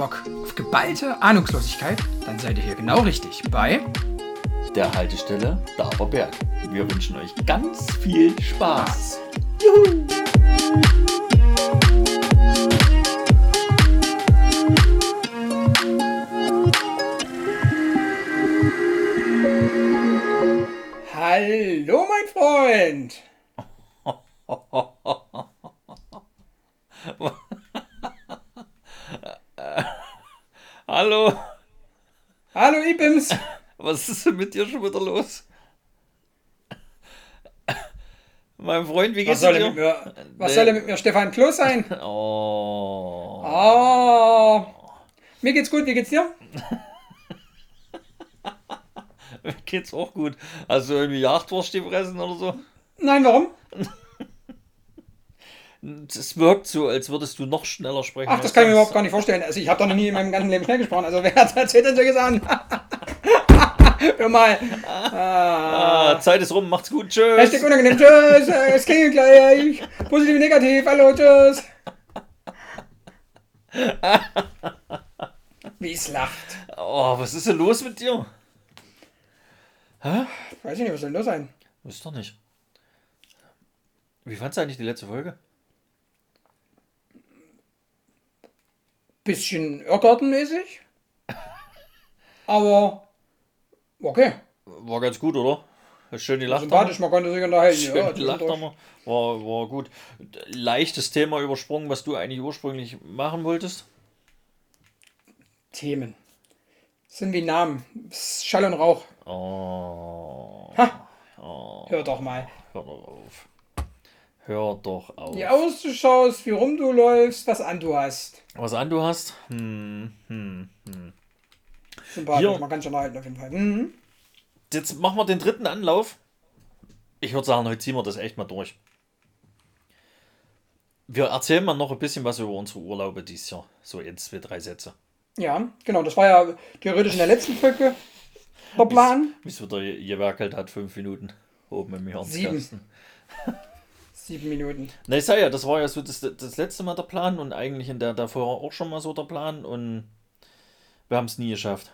Bock auf geballte Ahnungslosigkeit? Dann seid ihr hier genau richtig bei der Haltestelle Daberberg. Wir wünschen euch ganz viel Spaß. Juhu! Dir schon wieder los? Mein Freund, wie geht's was soll dir? Mit mir, was nee. soll denn mit mir Stefan Klo sein? Oh. Oh. Mir geht's gut, wie geht's dir? mir geht's auch gut. Du irgendwie Jagdwurst gefressen oder so? Nein, warum? Es wirkt so, als würdest du noch schneller sprechen. Ach, das kann ich mir überhaupt gar nicht vorstellen. Also ich habe doch noch nie in meinem ganzen Leben schnell gesprochen. Also wer hat erzählt denn solche Sachen? Hör mal. Ah. Ah, Zeit ist rum, macht's gut, tschüss. Hashtag unangenehm, tschüss. Es klingelt gleich. Positiv, negativ, hallo, tschüss. Wie es lacht. Oh, was ist denn los mit dir? Hä? Weiß ich nicht, was soll denn los sein? Ist doch nicht. Wie fandst du eigentlich die letzte Folge? bisschen Irrgartenmäßig. Aber okay. War ganz gut, oder? Schön die Lacht. Sympathisch, man konnte sich unterhalten. Schön ja, die Lacht war, war gut. Leichtes Thema übersprungen, was du eigentlich ursprünglich machen wolltest? Themen. Das sind wie Namen. Schall und Rauch. Oh. Ha. Oh. Hör doch mal. Hör doch auf. Hör doch auf. Wie aus du schaust, wie rum du läufst, was an du hast. Was an du hast? Hm, hm, hm. Sympathisch, Hier. man kann schon halten auf jeden Fall. Mhm. Jetzt machen wir den dritten Anlauf. Ich würde sagen, heute ziehen wir das echt mal durch. Wir erzählen mal noch ein bisschen was über unsere Urlaube dieses Jahr. So in zwei, drei Sätze. Ja, genau. Das war ja theoretisch in der letzten Folge der Plan. Wie es wieder gewerkelt hat, fünf Minuten oben im Hirnskasten. Sieben. Sieben Minuten. Na, ich sag ja, das war ja so das, das letzte Mal der Plan und eigentlich in der davor auch schon mal so der Plan und wir haben es nie geschafft.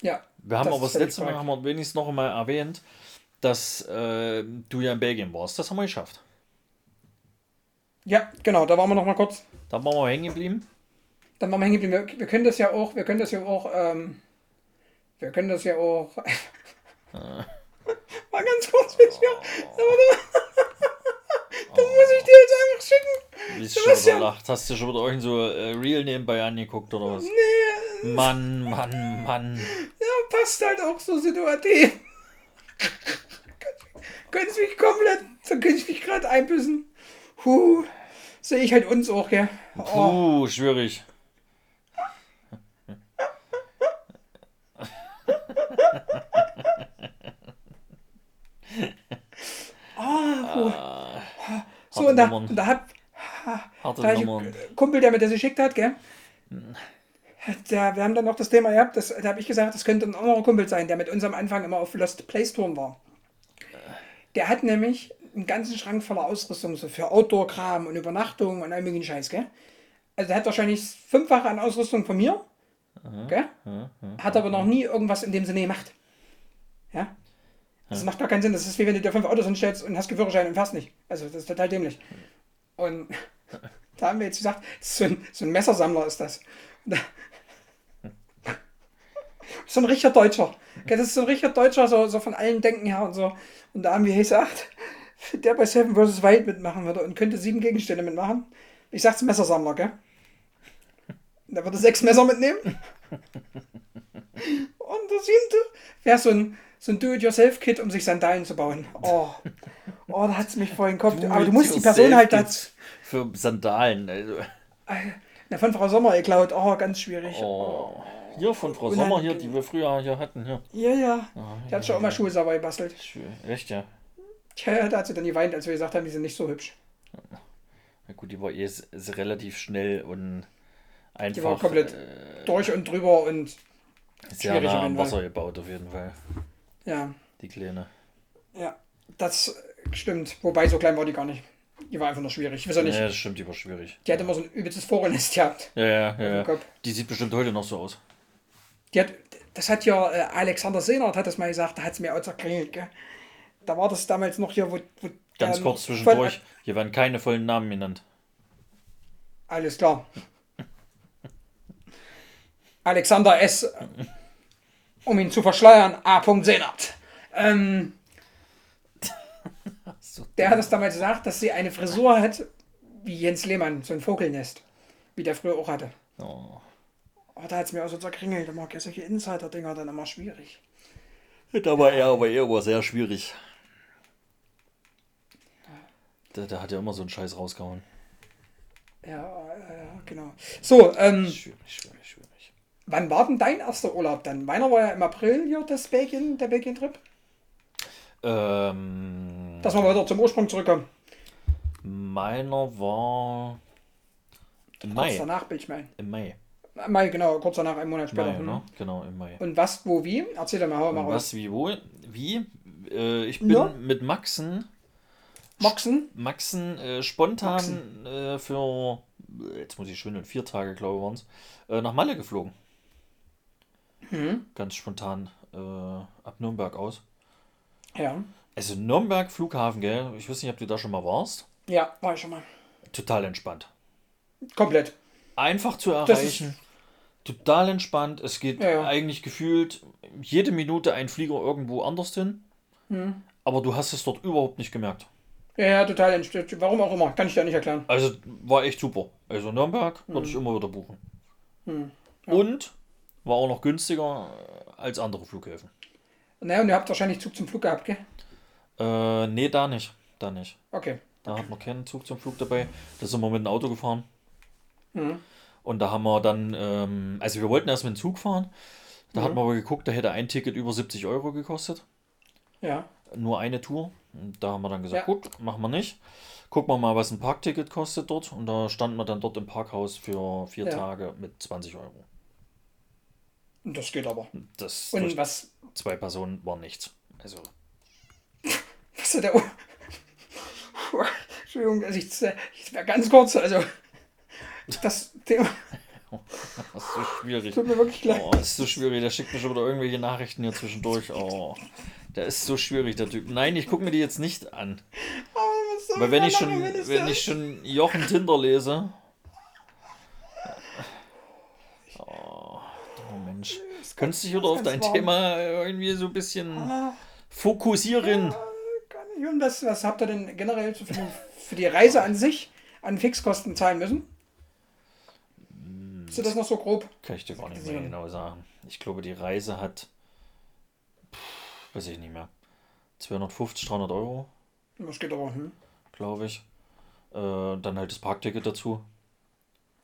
Ja. Wir haben aber das letzte Mal haben wir wenigstens noch einmal erwähnt, dass äh, du ja in Belgien warst. Das haben wir geschafft. Ja, genau, da waren wir noch mal kurz. Da waren wir hängen geblieben. Dann waren wir hängen geblieben. Wir, wir, können das ja auch, wir können das ja auch, ähm, wir können das ja auch. Mal ganz kurz, bis wir. Das muss ich dir jetzt einfach schicken. Wie schon wieder lacht. Hast du schon wieder euch so äh, Real nebenbei angeguckt oder was? Nee. Mann, Mann, Mann. Ja, passt halt auch so situativ. Können Sie mich komplett, so können Sie mich gerade einbüssen. Huh, sehe ich halt uns auch, gell? Oh. Puh, schwierig. Ah, so, und da, und da hat, da ich Kumpel, der mir das geschickt hat, gell? Da, wir haben dann noch das Thema gehabt, das, da habe ich gesagt, das könnte ein anderer Kumpel sein, der mit uns am Anfang immer auf Lost Place Touren war. Der hat nämlich einen ganzen Schrank voller Ausrüstung, so für Outdoor-Kram und Übernachtung und all möglichen Scheiß, gell? Also der hat wahrscheinlich fünffache an Ausrüstung von mir, gell? Hat aber noch nie irgendwas in dem Sinne gemacht. Ja? Das macht gar keinen Sinn. Das ist wie wenn du dir fünf Autos hinstellst und hast Führerschein und fährst nicht. Also das ist total dämlich. Und da haben wir jetzt gesagt, so ein, so ein Messersammler ist das. so ein richtiger Deutscher. Das ist so ein richtiger Deutscher, so, so von allen Denken her und so. Und da haben wir gesagt, der bei Seven vs. Wild mitmachen würde und könnte sieben Gegenstände mitmachen. Ich sag's Messersammler, gell? Der würde sechs Messer mitnehmen. Und der siebte wäre so ein, so ein Do-it-yourself-Kit, um sich Sandalen zu bauen. Oh, oh da hat es mich vor den Kopf. Aber du musst die Person halt dazu. Für Sandalen. Also. Na, von Frau Sommer geklaut. Oh, ganz schwierig. Oh. Hier von Frau Sommer hier, die wir früher hier hatten. Hier. Ja, ja. Oh, die ja, hat schon immer Schuhe sauber gebastelt. Echt, ja? Tja, da hat sie dann geweint, als wir gesagt haben, die sind nicht so hübsch. Na gut, die war eh relativ schnell und einfach. Die war komplett äh, durch und drüber und sehr nah am Wasser gebaut auf jeden Fall. Ja. Die Kleine. Ja, das stimmt. Wobei, so klein war die gar nicht. Die war einfach nur schwierig. Ich weiß auch nicht. Ja, das stimmt, die war schwierig. Die hat immer so ein übelstes Vogelnest gehabt. Ja, ja, ja. ja. Die sieht bestimmt heute noch so aus. Die hat, das hat ja äh, Alexander Sehnert hat das mal gesagt, da hat es mir auch zerklingelt, gell? Da war das damals noch hier, wo. wo Ganz kurz zwischendurch, hier werden keine vollen Namen genannt. Alles klar. Alexander S. Um ihn zu verschleiern, A. Sehnert. Ähm, der hat es damals gesagt, dass sie eine Frisur hat wie Jens Lehmann, so ein Vogelnest, wie der früher auch hatte. Oh. oh da hat es mir auch so zerkringelt. Da mag ja solche Insider-Dinger dann immer schwierig. Da war er aber er war sehr schwierig. Der, der hat ja immer so einen Scheiß rausgehauen. Ja, ja, genau. So, ähm. Schwierig, schwierig, schwierig. Wann war denn dein erster Urlaub dann? Meiner war ja im April hier das Belgien, der Belgien-Trip. Ähm, Dass wir wieder zum Ursprung zurückkommen. Meiner war im Mai. Kurz danach bin ich mein. Im Mai. Mai, genau, kurz danach, einen Monat später. Mai, ne? Genau, im Mai. Und was, wo, wie? Erzähl doch mal, hau mal raus. Was, wie, wo? Wie? Äh, ich bin ja? mit Maxen. Maxen? Maxen äh, spontan Maxen. Äh, für, jetzt muss ich schwindeln, vier Tage, glaube ich, waren es, äh, nach Malle geflogen. Mhm. Ganz spontan äh, ab Nürnberg aus. Ja. Also Nürnberg Flughafen, gell? Ich weiß nicht, ob du da schon mal warst. Ja, war ich schon mal. Total entspannt. Komplett. Einfach zu erreichen. Total entspannt. Es geht ja, ja. eigentlich gefühlt jede Minute ein Flieger irgendwo anders hin. Hm. Aber du hast es dort überhaupt nicht gemerkt. Ja, total entspannt. Warum auch immer, kann ich dir nicht erklären. Also war echt super. Also Nürnberg würde ich immer wieder buchen. Hm. Ja. Und war auch noch günstiger als andere Flughäfen. Naja, und ihr habt wahrscheinlich Zug zum Flug gehabt, gell? Äh, nee, da nicht. Da nicht. Okay. Da hat man keinen Zug zum Flug dabei. Da sind wir mit dem Auto gefahren. Mhm. Und da haben wir dann, ähm, also wir wollten erst mit dem Zug fahren. Da mhm. hat man aber geguckt, da hätte ein Ticket über 70 Euro gekostet. Ja. Nur eine Tour. Und da haben wir dann gesagt, ja. gut, machen wir nicht. Gucken wir mal, was ein Parkticket kostet dort. Und da standen wir dann dort im Parkhaus für vier ja. Tage mit 20 Euro. Das geht aber. Das Und was? Zwei Personen war nichts. Also. Was ist der. Entschuldigung, also ich, ich wäre ganz kurz, also. Das Thema. Das ist so schwierig. Tut mir wirklich leid. Oh, das ist so schwierig. Der schickt mir schon wieder irgendwelche Nachrichten hier zwischendurch. Oh, der ist so schwierig, der Typ. Nein, ich gucke mir die jetzt nicht an. Oh, Weil wenn ich schon, wenn ich schon Jochen Tinder lese, Du dich wieder auf dein warm. Thema irgendwie so ein bisschen ah, fokussieren? Ja, und was, was habt ihr denn generell für, für die Reise an sich an Fixkosten zahlen müssen? Ist das noch so grob? Kann ich dir gar nicht mehr genau sagen. Ich glaube, die Reise hat, pff, weiß ich nicht mehr, 250, 300 Euro. Das geht aber, hm? Glaube ich. Äh, dann halt das Parkticket dazu.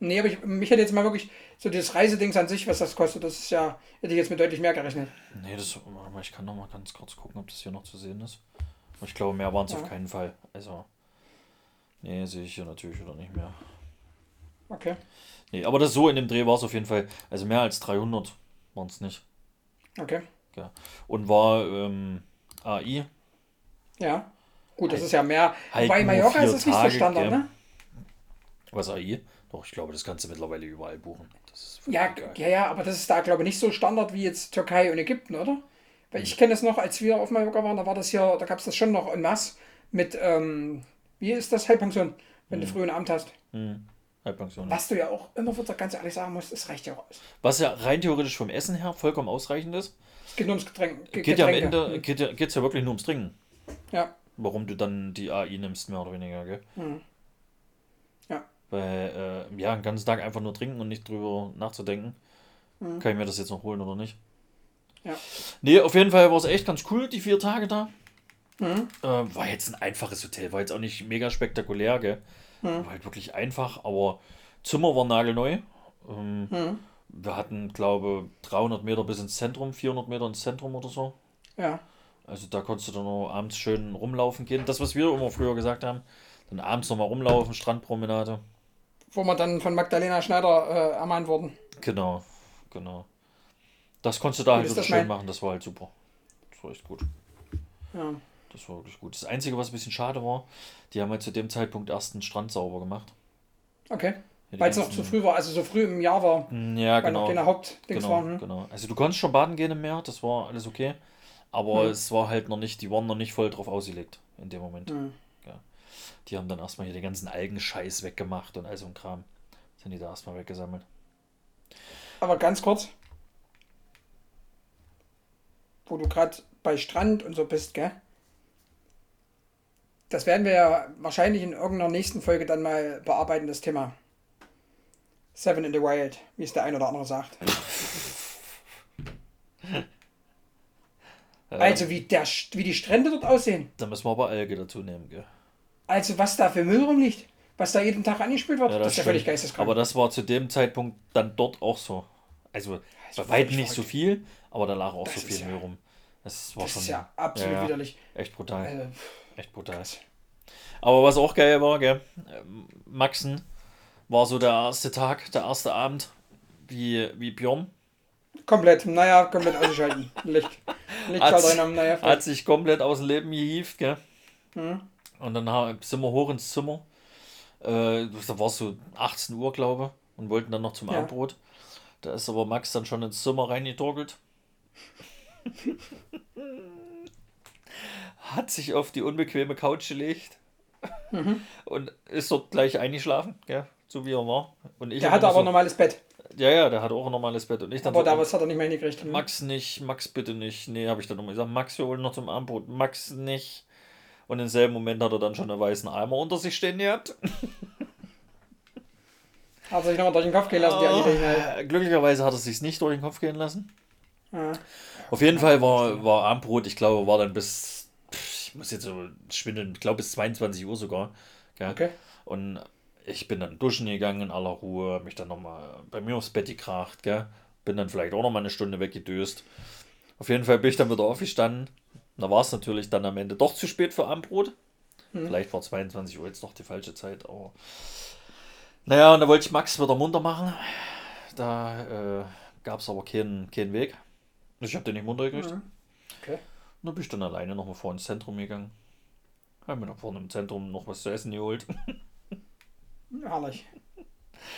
Nee, aber ich, mich hätte jetzt mal wirklich so das Reisedings an sich, was das kostet, das ist ja, hätte ich jetzt mit deutlich mehr gerechnet. Nee, das, ich kann noch mal ganz kurz gucken, ob das hier noch zu sehen ist. Ich glaube, mehr waren es ja. auf keinen Fall. Also, nee, sehe ich hier natürlich wieder nicht mehr. Okay. Nee, aber das so in dem Dreh war es auf jeden Fall, also mehr als 300 waren es nicht. Okay. Ja. Und war ähm, AI. Ja. Gut, das halt, ist ja mehr. Halt Wobei Mallorca ist es nicht so Standard, ne? Was AI? Doch, ich glaube, das kannst du mittlerweile überall buchen. ja, ja, ja, aber das ist da, glaube ich, nicht so Standard wie jetzt Türkei und Ägypten, oder? Weil ich kenne das noch, als wir auf Mallorca waren, da war das hier, da gab es das schon noch en masse mit, ähm, wie ist das, Halbpension, wenn mhm. du früh ein Amt hast. Mhm. Halbpension. Was du ja auch immer wieder ganz ehrlich sagen musst, es reicht ja auch aus. Was ja rein theoretisch vom Essen her vollkommen ausreichend ist. Es geht nur ums Getränk. Geht ja am Ende, mhm. geht ja, geht's ja wirklich nur ums Trinken. Ja. Warum du dann die AI nimmst, mehr oder weniger, gell? Mhm. Weil, äh, ja, einen ganzen Tag einfach nur trinken und nicht drüber nachzudenken. Mhm. Kann ich mir das jetzt noch holen oder nicht? Ja. Nee, auf jeden Fall war es echt ganz cool, die vier Tage da. Mhm. Äh, war jetzt ein einfaches Hotel, war jetzt auch nicht mega spektakulär, gell? Mhm. War halt wirklich einfach, aber Zimmer war nagelneu. Ähm, mhm. Wir hatten, glaube 300 Meter bis ins Zentrum, 400 Meter ins Zentrum oder so. Ja. Also da konntest du dann noch abends schön rumlaufen gehen. Das, was wir immer früher gesagt haben. Dann abends nochmal rumlaufen, Strandpromenade wo wir dann von Magdalena Schneider äh, ermahnt wurden. Genau, genau. Das konntest du da halt so schön machen, das war halt super. Das war echt gut. Ja. Das war wirklich gut. Das Einzige, was ein bisschen schade war, die haben halt zu dem Zeitpunkt erst den Strand sauber gemacht. Okay. Weil es noch zu früh war, also so früh im Jahr war. Mm, ja, genau. noch keine Hauptdings Genau, waren. Hm? genau. Also du konntest schon baden gehen im Meer, das war alles okay. Aber Hm. es war halt noch nicht, die waren noch nicht voll drauf ausgelegt in dem Moment. Hm. Die haben dann erstmal hier den ganzen Algenscheiß weggemacht und all so ein Kram. Sind die da erstmal weggesammelt. Aber ganz kurz. Wo du gerade bei Strand und so bist, gell? Das werden wir ja wahrscheinlich in irgendeiner nächsten Folge dann mal bearbeiten, das Thema. Seven in the Wild, wie es der ein oder andere sagt. Also wie, der, wie die Strände dort aussehen. Da müssen wir aber Alge dazu nehmen, gell? Also was da für Müll rumliegt. Was da jeden Tag angespült wird, Ja, das, ist ja völlig geisteskrank. Aber das war zu dem Zeitpunkt dann dort auch so. Also bei weitem nicht so viel, aber da lag auch Das so viel ja- Müll rum. Das war das schon ist ja absolut ja, widerlich. echt brutal. Also, Echt brutal. Aber was auch geil war, gell? ähm, Maxen war so der erste Tag, der erste Abend, wie, wie Björn. komplett, naja, komplett ausschalten. Licht. Rein am, naja, hat sich komplett aus dem Leben gehievt, gell? Mhm. Und dann sind wir hoch ins Zimmer. Äh, da war es so 18 Uhr, glaube ich, und wollten dann noch zum Ja. Abendbrot. Da ist aber Max dann schon ins Zimmer reingetorkelt. hat sich auf die unbequeme Couch gelegt Mhm. und ist dort gleich eingeschlafen, gell? so wie er war. Und ich Der hatte aber so, ein normales Bett. Ja, ja, der hatte auch ein normales Bett. Und ich dann Aber so, da was hat er nicht mehr hingekriegt. Max nicht, Max bitte nicht. Nee, habe ich dann nochmal gesagt, Max, wir holen noch zum Abendbrot. Max nicht. Und im selben Moment hat er dann schon einen weißen Eimer unter sich stehen gehabt. Hat sich nochmal durch den Kopf gehen lassen, die. Äh, Glücklicherweise hat er sich nicht durch den Kopf gehen lassen. Ja. Auf jeden Fall war, war Abendbrot, ich glaube, war dann bis, ich muss jetzt so schwindeln, ich glaube bis 22 Uhr sogar. Gell? Okay. Und ich bin dann duschen gegangen in aller Ruhe, mich dann nochmal bei mir aufs Bett gekracht, gell? Bin dann vielleicht auch nochmal eine Stunde weggedöst. Auf jeden Fall bin ich dann wieder aufgestanden. Da war es natürlich dann am Ende doch zu spät für Abendbrot. Vielleicht war 22 Uhr jetzt noch die falsche Zeit, aber. Naja, und da wollte ich Max wieder munter machen. Da äh, gab es aber keinen, keinen Weg. Ich habe den nicht munter gekriegt. Mhm. Okay. Und dann bin ich dann alleine nochmal vor ins Zentrum gegangen. Habe mir da vorne im Zentrum noch was zu essen geholt. Herrlich.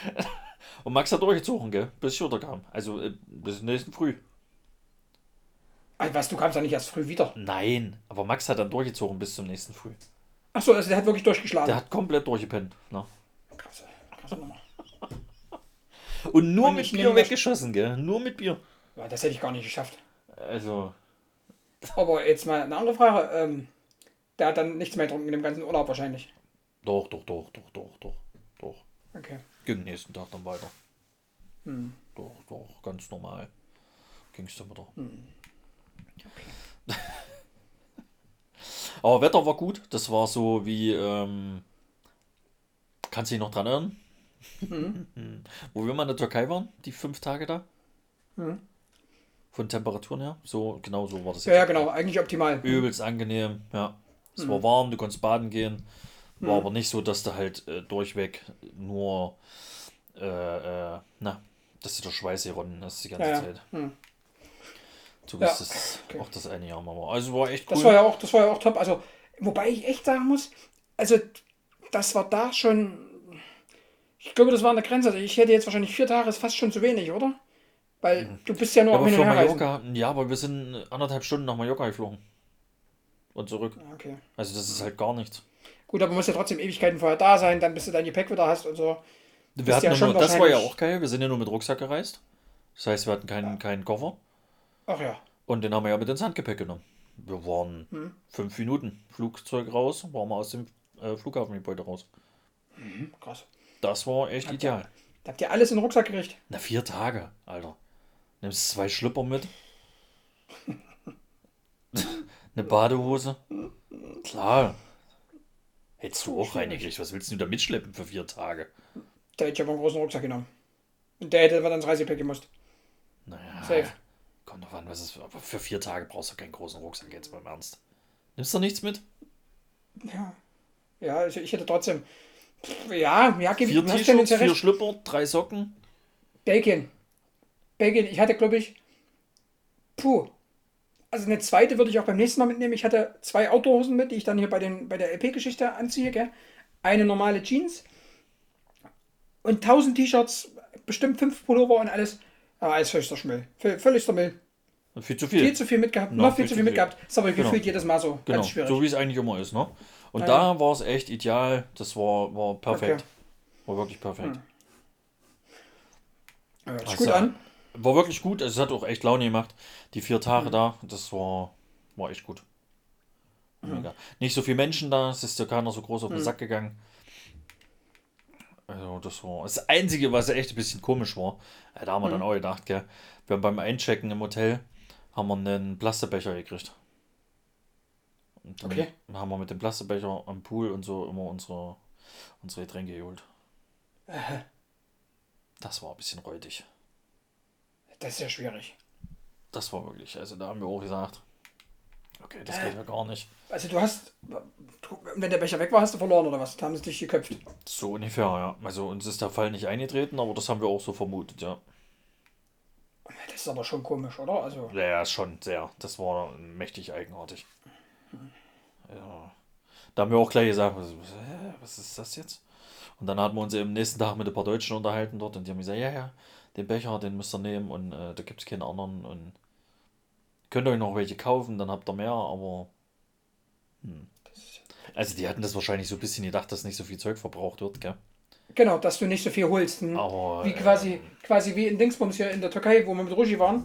Und Max hat durchgezogen, gell? Bis ich runterkam. Also äh, bis nächsten Früh. Also, was, du kamst ja nicht erst früh wieder. Nein, aber Max hat dann durchgezogen bis zum nächsten Früh. Achso, also der hat wirklich durchgeschlagen. Der hat komplett durchgepennt. Ne? Krasse, krasse Nummer. Und nur Und mit Bier weggeschossen, gell? Nur mit Bier. Ja, das hätte ich gar nicht geschafft. Also, Aber jetzt mal eine andere Frage. Ähm, der hat dann nichts mehr getrunken in dem ganzen Urlaub wahrscheinlich. doch, doch, doch, doch, doch, doch, doch. Okay. Ging nächsten Tag dann weiter. Hm. Doch, doch, ganz normal. Ging es dann wieder. Aber Wetter war gut. Das war so wie, ähm, kannst du dich noch dran erinnern? Wo wir mal in der Türkei waren, die fünf Tage da? Mhm. Von Temperaturen her? So, genau so war das Ja, ja, genau. Eigentlich optimal. Übelst angenehm, ja. Es Mhm. war warm, du konntest baden gehen. War aber nicht so, dass du halt äh, durchweg nur, äh, äh, na, dass du der Schweiß geronnen hast die ganze Ja, ja. Hm. So Ja, okay. auch das eine Jahr mal war. Also war echt cool. Das war ja auch, das war ja auch top. Also, wobei ich echt sagen muss, also das war da schon. Ich glaube, das war an der Grenze. Also ich hätte jetzt wahrscheinlich vier Tage, ist fast schon zu wenig, oder? Weil du bist ja nur aber Herreisen. Mallorca, ja, aber wir sind anderthalb Stunden nach Mallorca geflogen. Und zurück. Ja, Okay. Also das ist halt gar nichts. Gut, aber musst ja trotzdem Ewigkeiten vorher da sein, dann bis du dein Gepäck wieder hast und so. Wir Bist hatten ja nur, schon das war ja auch geil. Wir sind ja nur mit Rucksack gereist. Das heißt, wir hatten keinen, Ja. keinen Koffer. Ach ja. Und den haben wir ja mit ins Handgepäck genommen. Wir waren Hm. fünf Minuten Flugzeug raus, waren wir aus dem äh, Flughafengebäude raus. Hm, krass. Das war echt Okay. ideal. Da habt ihr alles in den Rucksack gekriegt. Na, vier Tage, Alter. Nimmst zwei Schlüpper mit. Eine Badehose. Klar. Hättest du auch reingekriegt. Was willst du da mitschleppen für vier Tage? Da hätte ich aber einen großen Rucksack genommen. Und der hätte dann ins Reisepäck gemusst. Naja. Safe. Kommt doch an, was ist. Aber für vier Tage brauchst du keinen großen Rucksack jetzt beim Ernst. Nimmst du nichts mit? Ja. Ja, also ich hätte trotzdem. Ja, ja, gib Vier T-Shirts, tendenziell vier. Schlüpper, drei Socken. Belgien. Belgien, ich hatte, glaube ich. Puh. also eine zweite würde ich auch beim nächsten Mal mitnehmen. Ich hatte zwei Outdoor-Hosen mit, die ich dann hier bei, den, bei der LP-Geschichte anziehe. Gell? Eine normale Jeans und 1000 T-Shirts, bestimmt fünf Pullover und alles. Aber alles völligster Müll. Völligster Müll. Viel zu viel. Viel zu viel mitgehabt. No, noch viel, zu viel, mitgehabt. Ist aber genau. gefühlt jedes Mal so. Genau. Ganz schwierig. So wie es eigentlich immer ist, ne? Und ja. da war es echt ideal. Das war, war perfekt. Okay. War wirklich perfekt. Hm. Ja, also, gut an. War wirklich gut. Also, es hat auch echt Laune gemacht. Die vier Tage hm. da, das war, war echt gut. Hm. Mega. Nicht so viele Menschen da, es ist ja keiner so groß auf den hm. Sack gegangen. Also, das war das Einzige, was echt ein bisschen komisch war. Da haben wir dann hm. auch gedacht, gell. Wir haben beim Einchecken im Hotel haben wir einen Plastikbecher gekriegt. Und dann okay. haben wir mit dem Plastikbecher am Pool und so immer unsere, unsere Getränke geholt. Äh. Das war ein bisschen räudig. Das ist ja schwierig. Das war wirklich, also da haben wir auch gesagt, okay, das geht ja gar nicht. Also du hast, wenn der Becher weg war, hast du verloren oder was? Da haben sie dich geköpft. So ungefähr, ja. Also uns ist der Fall nicht eingetreten, aber das haben wir auch so vermutet, ja. Das ist aber schon komisch, oder? Also ja, ja, schon sehr. Das war mächtig eigenartig. Ja. Da haben wir auch gleich gesagt, was, was ist das jetzt? Und dann hatten wir uns eben nächsten Tag mit ein paar Deutschen unterhalten dort und die haben gesagt, ja, ja, den Becher, den müsst ihr nehmen und äh, da gibt es keinen anderen und könnt euch noch welche kaufen, dann habt ihr mehr, aber hm. Also die hatten das wahrscheinlich so ein bisschen gedacht, dass nicht so viel Zeug verbraucht wird, gell? Genau, dass du nicht so viel holst. Hm? Aber, wie quasi, ähm, quasi wie in Dingsbums hier in der Türkei, wo wir mit Ruji waren,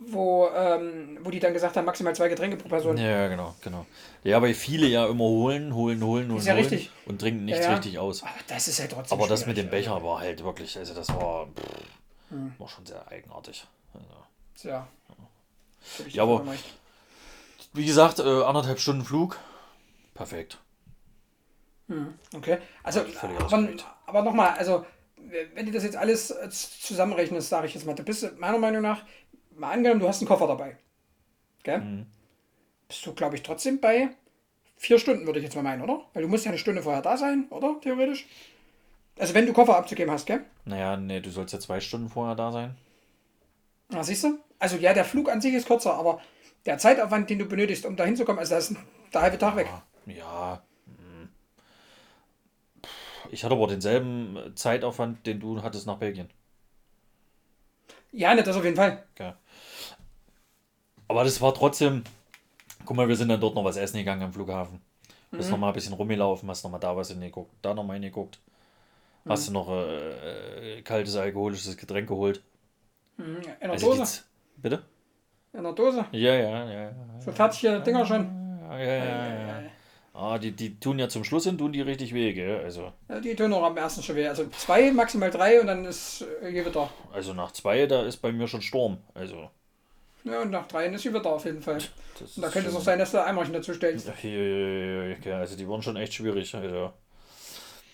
wo, ähm, wo die dann gesagt haben, maximal zwei Getränke pro Person. Ja, genau, genau. Ja, weil viele ja immer holen, holen, holen, holen, ja holen richtig. und trinken nichts ja, ja. richtig aus. Aber das ist ja trotzdem Aber das mit dem Becher also. war halt wirklich, also das war, pff, hm. war schon sehr eigenartig. Also, ja. Ja, aber wie gesagt, äh, anderthalb Stunden Flug, perfekt. Hm, okay. Also, aber, aber nochmal, also, wenn du das jetzt alles äh, zusammenrechnest, sage ich jetzt mal, du bist meiner Meinung nach, mal angenommen, du hast einen Koffer dabei. Gell? Mhm. Bist du, glaube ich, trotzdem bei vier Stunden, würde ich jetzt mal meinen, oder? Weil du musst ja eine Stunde vorher da sein, oder? Theoretisch. Also, wenn du Koffer abzugeben hast, gell? Naja, nee, du sollst ja zwei Stunden vorher da sein. Na, siehst du? Also, ja, der Flug an sich ist kürzer, aber der Zeitaufwand, den du benötigst, um da hinzukommen, also, da ist der halbe Tag weg. Ja, ich hatte aber denselben Zeitaufwand, den du hattest nach Belgien. Ja, nicht das auf jeden Fall. Okay. Aber das war trotzdem. Guck mal, wir sind dann dort noch was essen gegangen am Flughafen. Du bist mhm. noch mal ein bisschen rumgelaufen, hast noch mal da was hingeguckt, da noch mal hingeguckt. Mhm. Hast du noch äh, äh, kaltes alkoholisches Getränk geholt? Mhm. In der also Dose. Bitte? In der Dose? Ja, ja, ja. ja. So fertige Dinger schon. Ja, ja, ja. ja. Ah, die, die tun ja zum Schluss hin, tun die richtig weh, gell? Also. Ja, die tun auch am ersten schon weh. Also zwei, maximal drei und dann ist äh, Gewitter. Also nach zwei, da ist bei mir schon Sturm. Also. Ja, und nach drei ist Gewitter auf jeden Fall. Da könnte es auch sein, dass du Eimerchen dazu stellst. Ja, ja, ja, also die waren schon echt schwierig. Also.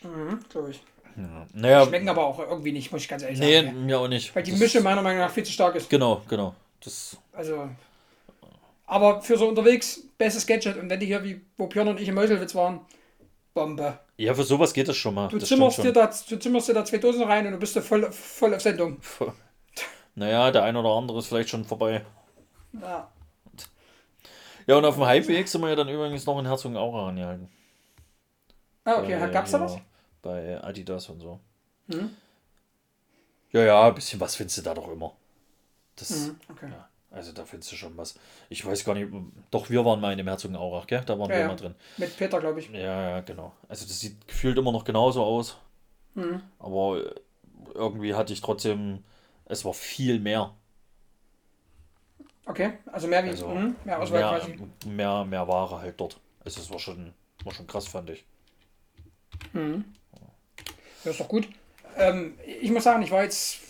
Mhm, glaube ich. Ja. Naja, Schmecken aber auch irgendwie nicht, muss ich ganz ehrlich nee, sagen. Nee, mir auch nicht. Weil die das Mische meiner Meinung nach viel zu stark ist. Genau, genau. Das also, aber für so unterwegs, bestes Gadget. Und wenn die hier, wie wo Björn und ich im Meuselwitz waren, Bombe. Ja, für sowas geht das schon mal. Du, zimmerst dir, da, du zimmerst dir da zwei Dosen rein und du bist da voll, voll auf Sendung. Naja, der ein oder andere ist vielleicht schon vorbei. Ja. Ja, und auf dem Heimweg sind wir ja dann übrigens noch in Herzogenaurach angehalten. Ah, okay. Bei, Gab's da was? Bei Adidas und so. Hm? Ja, ja, ein bisschen was findest du da doch immer. Das, mhm, okay. ja. Also da findest du schon was. Ich weiß gar nicht, doch wir waren mal in dem Herzogenaurach, gell? Da waren ja, wir ja. mal drin. Mit Peter, glaube ich. Ja, ja, genau. Also das sieht gefühlt immer noch genauso aus. Mhm. Aber äh, irgendwie hatte ich trotzdem, es war viel mehr. Okay, also mehr wie also, mh, mehr Auswahl mehr, quasi. Mehr, mehr Ware halt dort. Also es war schon, war schon krass, fand ich. Mhm. Ja, ist doch gut. Ähm, ich muss sagen, ich war jetzt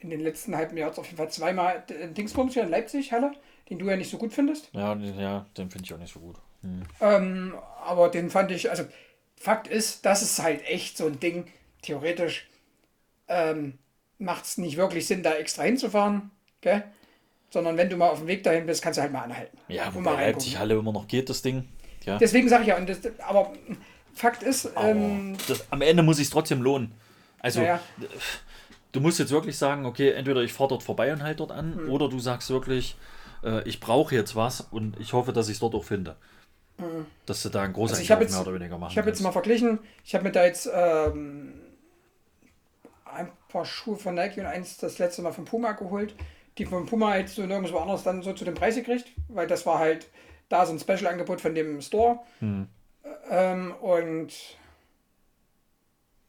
in den letzten halben Jahren auf jeden Fall zweimal den Dingsbums hier in Leipzig, Halle, den du ja nicht so gut findest. Ja, ja den finde ich auch nicht so gut. Hm. Ähm, aber den fand ich, also Fakt ist, das ist halt echt so ein Ding, theoretisch ähm, macht es nicht wirklich Sinn, da extra hinzufahren, gell? sondern wenn du mal auf dem Weg dahin bist, kannst du halt mal anhalten. Ja, wo Leipzig Halle immer noch geht, das Ding. Ja. Deswegen sage ich ja, und das, aber Fakt ist, ähm, das, am Ende muss ich es trotzdem lohnen. Also, ja, du musst jetzt wirklich sagen, okay, entweder ich fahre dort vorbei und halt dort an, mhm. oder du sagst wirklich, äh, ich brauche jetzt was und ich hoffe, dass ich es dort auch finde. Mhm. Dass du da einen großen also mehr oder weniger machen Ich habe jetzt mal verglichen, ich habe mir da jetzt ähm, ein paar Schuhe von Nike und eins das letzte Mal von Puma geholt. Die von Puma halt so nirgendwo anders dann so zu dem Preis gekriegt, weil das war halt da so ein Special-Angebot von dem Store. Mhm. Ähm, und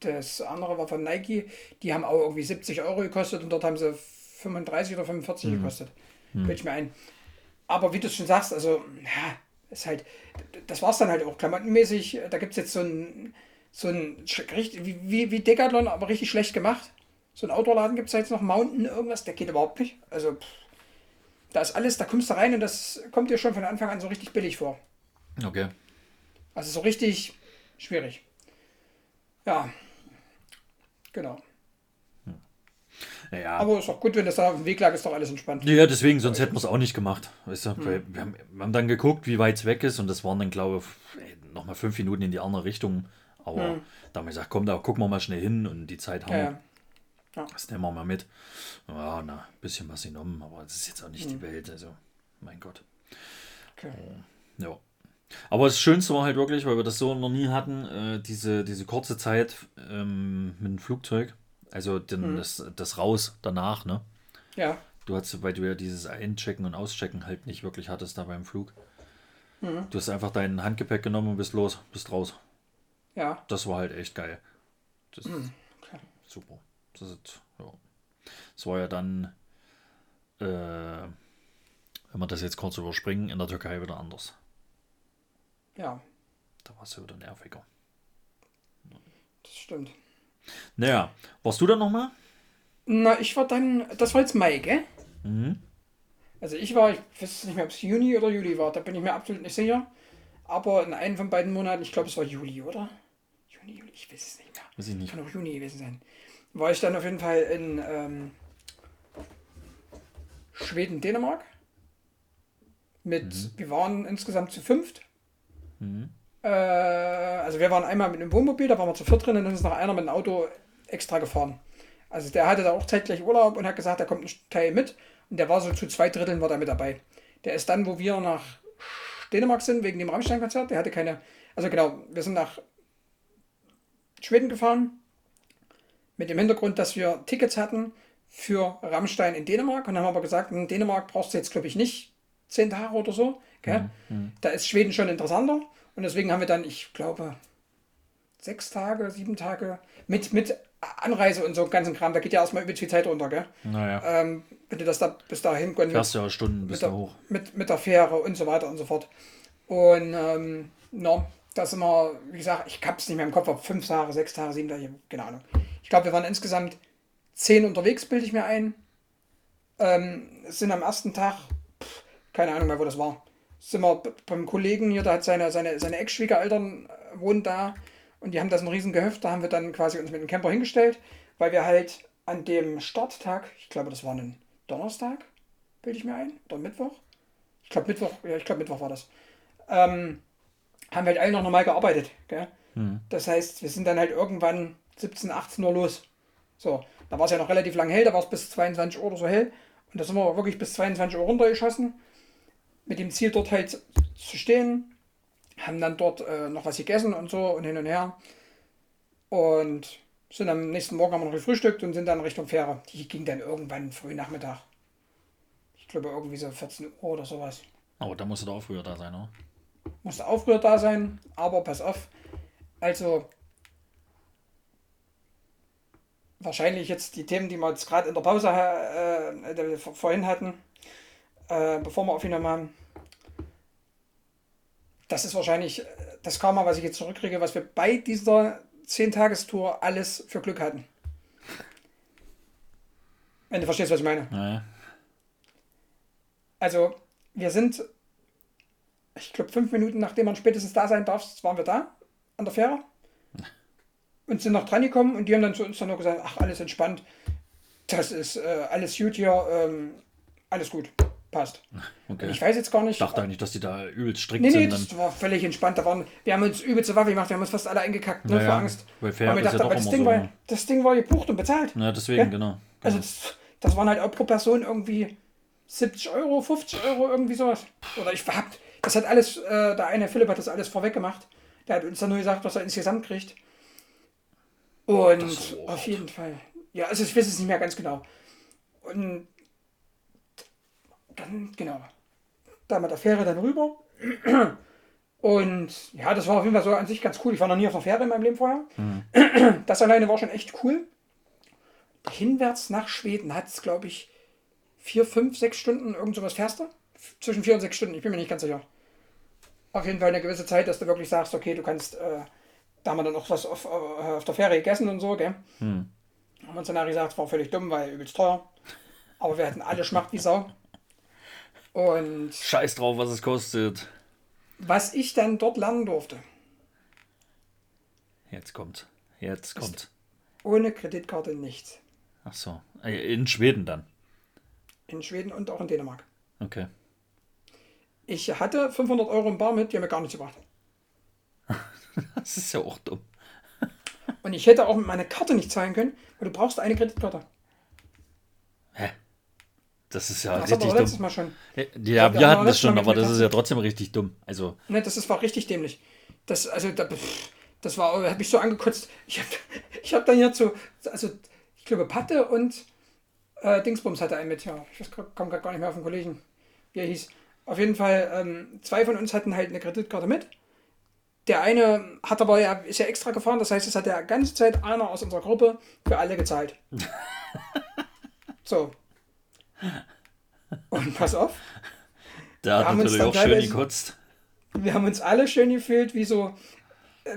das andere war von Nike, die haben auch irgendwie 70 Euro gekostet und dort haben sie 35 oder 45 mhm. gekostet. Mhm. Fällt mir ein. Aber wie du schon sagst, also, ja, ist halt, das war es dann halt auch klamottenmäßig. Da gibt es jetzt so ein, so ein, wie, wie, wie Decathlon, aber richtig schlecht gemacht. So ein Outdoor-Laden gibt es jetzt noch, Mountain, irgendwas, der geht überhaupt nicht. Also, pff, da ist alles, da kommst du rein und das kommt dir schon von Anfang an so richtig billig vor. Okay. Also so richtig schwierig. Ja. Genau. Ja. Aber ist auch gut, wenn das da auf dem Weg lag, ist doch alles entspannt. Ja, deswegen, sonst hätten wir es auch nicht gemacht. Weißt du? Hm. Wir, haben, wir, haben, dann geguckt, wie weit es weg ist und das waren dann, glaube ich, nochmal fünf Minuten in die andere Richtung. Aber hm. da haben wir gesagt, komm, da gucken wir mal schnell hin und die Zeit haben ja, wir. Ja. Das nehmen wir mal mit. Ja, na, ein bisschen was genommen, aber das ist jetzt auch nicht hm. die Welt. Also, mein Gott. Okay. Ja. Aber das Schönste war halt wirklich, weil wir das so noch nie hatten, äh, diese, diese kurze Zeit ähm, mit dem Flugzeug. Also den, mhm. das, das Raus danach, ne? Ja. Du hast, weil du ja dieses Einchecken und Auschecken halt nicht wirklich hattest da beim Flug. Mhm. Du hast einfach dein Handgepäck genommen und bist los, bist raus. Ja. Das war halt echt geil. Das mhm. okay. super. Das, ist, ja. das war ja dann, äh, wenn wir das jetzt kurz überspringen, in der Türkei wieder anders. Ja. Da war es ja wieder nerviger. Das stimmt. Naja, warst du dann nochmal? Na, ich war dann, das war jetzt Mai, gell? Mhm. Also ich war, ich weiß nicht mehr, ob es Juni oder Juli war, da bin ich mir absolut nicht sicher. Aber in einem von beiden Monaten, ich glaube es war Juli, oder? Juni, Juli, ich weiß es nicht mehr. Weiß ich nicht. Kann auch Juni gewesen sein. War ich dann auf jeden Fall in ähm, Schweden, Dänemark. Mit, mhm. wir waren insgesamt zu fünft. Mhm. Äh, also wir waren einmal mit einem Wohnmobil, da waren wir zu viert drin und dann ist noch einer mit dem Auto extra gefahren. Also der hatte da auch zeitgleich Urlaub und hat gesagt, da kommt ein Teil mit. Und der war so zu zwei Dritteln war da mit dabei. Der ist dann, wo wir nach Dänemark sind, wegen dem Rammstein-Konzert, der hatte keine, also genau, wir sind nach Schweden gefahren, mit dem Hintergrund, dass wir Tickets hatten für Rammstein in Dänemark und dann haben aber gesagt, in Dänemark brauchst du jetzt, glaube ich, nicht zehn Tage oder so. Mhm, mhm. Da ist Schweden schon interessanter. Und deswegen haben wir dann, ich glaube, sechs Tage, sieben Tage mit, mit Anreise und so ganzen Kram. Da geht ja erstmal über viel Zeit runter, gell? Naja. Ähm, wenn du das da bis dahin konntest. Fährst ja Stunden bis da hoch. Mit, mit der Fähre und so weiter und so fort. Und ähm, no, das immer, wie gesagt, ich hab's nicht mehr im Kopf, ob fünf Tage, sechs Tage, sieben Tage, keine Ahnung. Ich glaube, wir waren insgesamt zehn unterwegs, bilde ich mir ein. Ähm, sind am ersten Tag, keine Ahnung mehr, wo das war sind wir beim Kollegen hier, der hat seine, seine, seine Ex-Schwiegereltern äh, wohnen da und die haben das ein riesen Gehöft, da haben wir dann quasi uns mit dem Camper hingestellt, weil wir halt an dem Starttag, ich glaube, das war ein Donnerstag, bilde ich mir ein, oder Mittwoch. Ich glaube Mittwoch, ja, ich glaube Mittwoch war das. Ähm, haben wir halt alle noch normal gearbeitet. Mhm. Das heißt, wir sind dann halt irgendwann 17, 18 Uhr los. So, da war es ja noch relativ lang hell, da war es bis 22 Uhr oder so hell. Und da sind wir wirklich bis 22 Uhr runtergeschossen mit dem Ziel dort halt zu stehen. Haben dann dort äh, noch was gegessen und so und hin und her. Und sind am nächsten Morgen haben wir noch gefrühstückt und sind dann Richtung Fähre. Die ging dann irgendwann früh Nachmittag. Ich glaube irgendwie so 14 Uhr oder sowas. Aber da musst du auch früher da sein, oder? Musste auch früher da sein, aber pass auf. Also wahrscheinlich jetzt die Themen, die wir jetzt gerade in der Pause äh, äh, vorhin hatten, äh, bevor wir aufgenommen haben. Das ist wahrscheinlich das Karma, was ich jetzt zurückkriege, was wir bei dieser 10-Tagestour alles für Glück hatten. Wenn du verstehst, was ich meine. Naja. Also, wir sind, ich glaube, fünf Minuten nachdem man spätestens da sein darf, waren wir da, an der Fähre. Und sind noch dran gekommen und die haben dann zu uns dann nur gesagt, ach, alles entspannt. Das ist äh, alles gut hier, ähm, alles gut. Passt. Okay. Ich weiß jetzt gar nicht. Ich dachte eigentlich, dass die da übelst strikt nee, nee, sind. Nee, das war völlig entspannt. Da waren, wir haben uns übelste Waffe gemacht, wir haben uns fast alle eingekackt, ne, naja, vor Angst. Weil fair wir dachten, ja das, Ding so war, das Ding war gebucht und bezahlt. Ja, deswegen, ja? genau. Also das, das, waren halt auch pro Person irgendwie 70 Euro, 50 Euro, irgendwie sowas. Oder ich hab, das hat alles, äh, der eine Philipp hat das alles vorweg gemacht. Der hat uns dann nur gesagt, was er insgesamt kriegt. Und so auf jeden Fall. Ja, also ich weiß es nicht mehr ganz genau. Und dann, genau, da mit der Fähre dann rüber. Und ja, das war auf jeden Fall so an sich ganz cool. Ich war noch nie auf der Fähre in meinem Leben vorher. Mhm. Das alleine war schon echt cool. Hinwärts nach Schweden hat es, glaube ich, vier, fünf, sechs Stunden, irgend sowas fährst du. Zwischen vier und sechs Stunden, ich bin mir nicht ganz sicher. Auf jeden Fall eine gewisse Zeit, dass du wirklich sagst, okay, du kannst, äh, da haben wir dann noch was auf, äh, auf der Fähre gegessen und so, gell? Hm. Haben uns dann gesagt, es war völlig dumm, weil übelst teuer. Aber wir hatten alle Schmacht wie Sau. Und. Scheiß drauf, was es kostet. Was ich dann dort lernen durfte. Jetzt kommt. Jetzt kommt. Ohne Kreditkarte nichts. Ach so. Äh, in Schweden dann. In Schweden und auch in Dänemark. Okay. Ich hatte 500 Euro im Bar mit, die haben mir gar nichts gebracht. das ist ja auch dumm. und ich hätte auch mit meiner Karte nicht zahlen können, weil du brauchst eine Kreditkarte. Hä? Das ist ja das richtig dumm. Mal schon. Ja, ja wir hatten das schon, aber das ist ja trotzdem richtig dumm. Also. Ne, das ist, war richtig dämlich. Das, also, da, das war, hat mich so angekotzt. Ich habe ich hab dann hier zu, also, ich glaube, Patte und äh, Dingsbums hatte einen mit, ja. Ich komme gerade gar nicht mehr auf den Kollegen, wie er hieß. Auf jeden Fall, ähm, zwei von uns hatten halt eine Kreditkarte mit. Der eine hat aber ja, ist ja extra gefahren, das heißt, es hat ja ganze Zeit einer aus unserer Gruppe für alle gezahlt. so. Und pass auf. Da hat natürlich auch schön gekotzt. Wir haben uns alle schön gefühlt, wie so,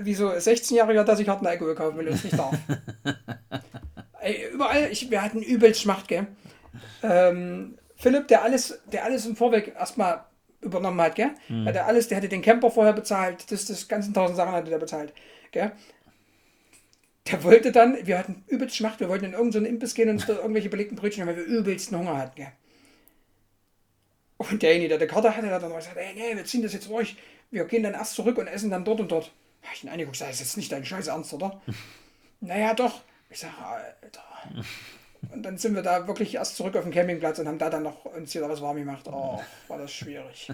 wie so 16-Jähriger, dass ich harten Alkohol kaufen will und es nicht darf. Ey, überall, ich, wir hatten übelst Schmacht, gell? Ähm, Philipp, der alles, der alles im Vorweg erstmal übernommen hat, gell? Mhm. Der alles, der hatte den Camper vorher bezahlt, das, das ganzen tausend Sachen hatte der bezahlt, gell? Der wollte dann, wir hatten übelst Schmacht, wir wollten in irgendeinen Imbiss gehen und uns da irgendwelche belegten Brötchen haben, weil wir übelsten Hunger hatten, gell? Und derjenige, der die Karte hatte, hat dann gesagt, ey, nee, wir ziehen das jetzt durch, wir gehen dann erst zurück und essen dann dort und dort. Da habe ich ihn angeguckt, das ist jetzt nicht dein Scheiß Ernst, oder? naja, doch. Ich sage, Alter. Und dann sind wir da wirklich erst zurück auf den Campingplatz und haben da dann noch uns hier was warm gemacht. Oh, war das schwierig.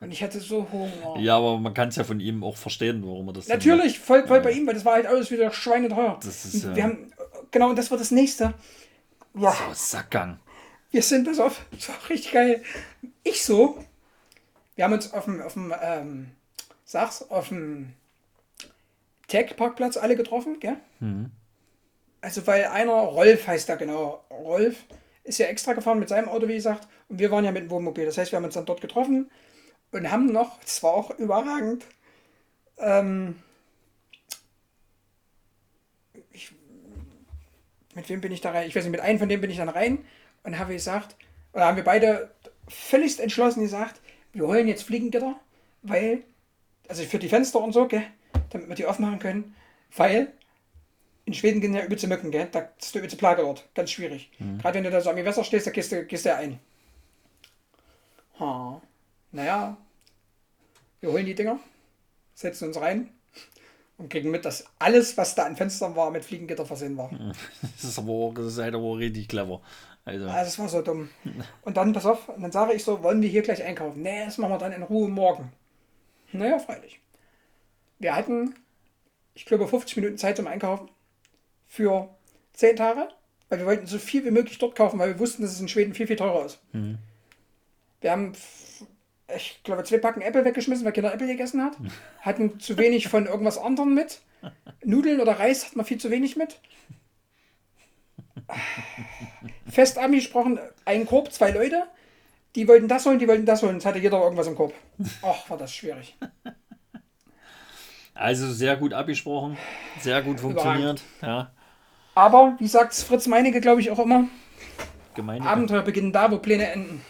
Und ich hatte so Hunger. Ja, aber man kann es ja von ihm auch verstehen, warum er das Natürlich, voll, voll ja. bei ihm, weil das war halt alles wieder schweineteuer. Das ist, ja. Wir haben, genau, und das war das nächste. Ja. So, Sackgang. Wir sind, pass auf, das war richtig geil. Ich so, wir haben uns auf dem, auf dem ähm, sag's, auf dem Tech-Parkplatz alle getroffen, gell? Mhm. Also weil einer, Rolf heißt er genau, Rolf ist ja extra gefahren mit seinem Auto, wie gesagt, und wir waren ja mit dem Wohnmobil. Das heißt, wir haben uns dann dort getroffen und haben noch, das war auch überragend, ähm, ich, mit wem bin ich da rein? Ich weiß nicht, mit einem von denen bin ich dann rein und habe gesagt, oder haben wir beide völlig entschlossen gesagt, wir holen jetzt Fliegengitter, weil, also für die Fenster und so, gell, damit wir die aufmachen können, weil in Schweden gehen ja übelste Mücken, gell? Da ist der übelste Plage dort. Ganz schwierig. Mhm. Gerade wenn du da so am Gewässer stehst, da gehst du, gehst du ein. Ha. Naja. Wir holen die Dinger, setzen uns rein und kriegen mit, dass alles, was da an Fenstern war, mit Fliegengitter versehen war. Das ist aber, das ist halt aber richtig clever. Also. Ja, das war so dumm. Und dann, pass auf, dann sage ich so, wollen wir hier gleich einkaufen? Nee, das machen wir dann in Ruhe morgen. Naja, freilich. Wir hatten, ich glaube, 50 Minuten Zeit zum Einkaufen für 10 Tage, weil wir wollten so viel wie möglich dort kaufen, weil wir wussten, dass es in Schweden viel, viel teurer ist. Mhm. Wir haben, ich glaube, zwei Packen Apple weggeschmissen, weil keiner Apple gegessen hat. Hatten zu wenig von irgendwas anderem mit. Nudeln oder Reis hat man viel zu wenig mit. Fest angesprochen, ein Korb, zwei Leute. Die wollten das holen, die wollten das holen. Es hatte jeder irgendwas im Korb. Ach, war das schwierig. Also sehr gut abgesprochen, sehr gut funktioniert. Ja. Aber, wie sagt Fritz, Meinecke, glaube ich, auch immer, Gemeinige. Abenteuer beginnen da, wo Pläne enden.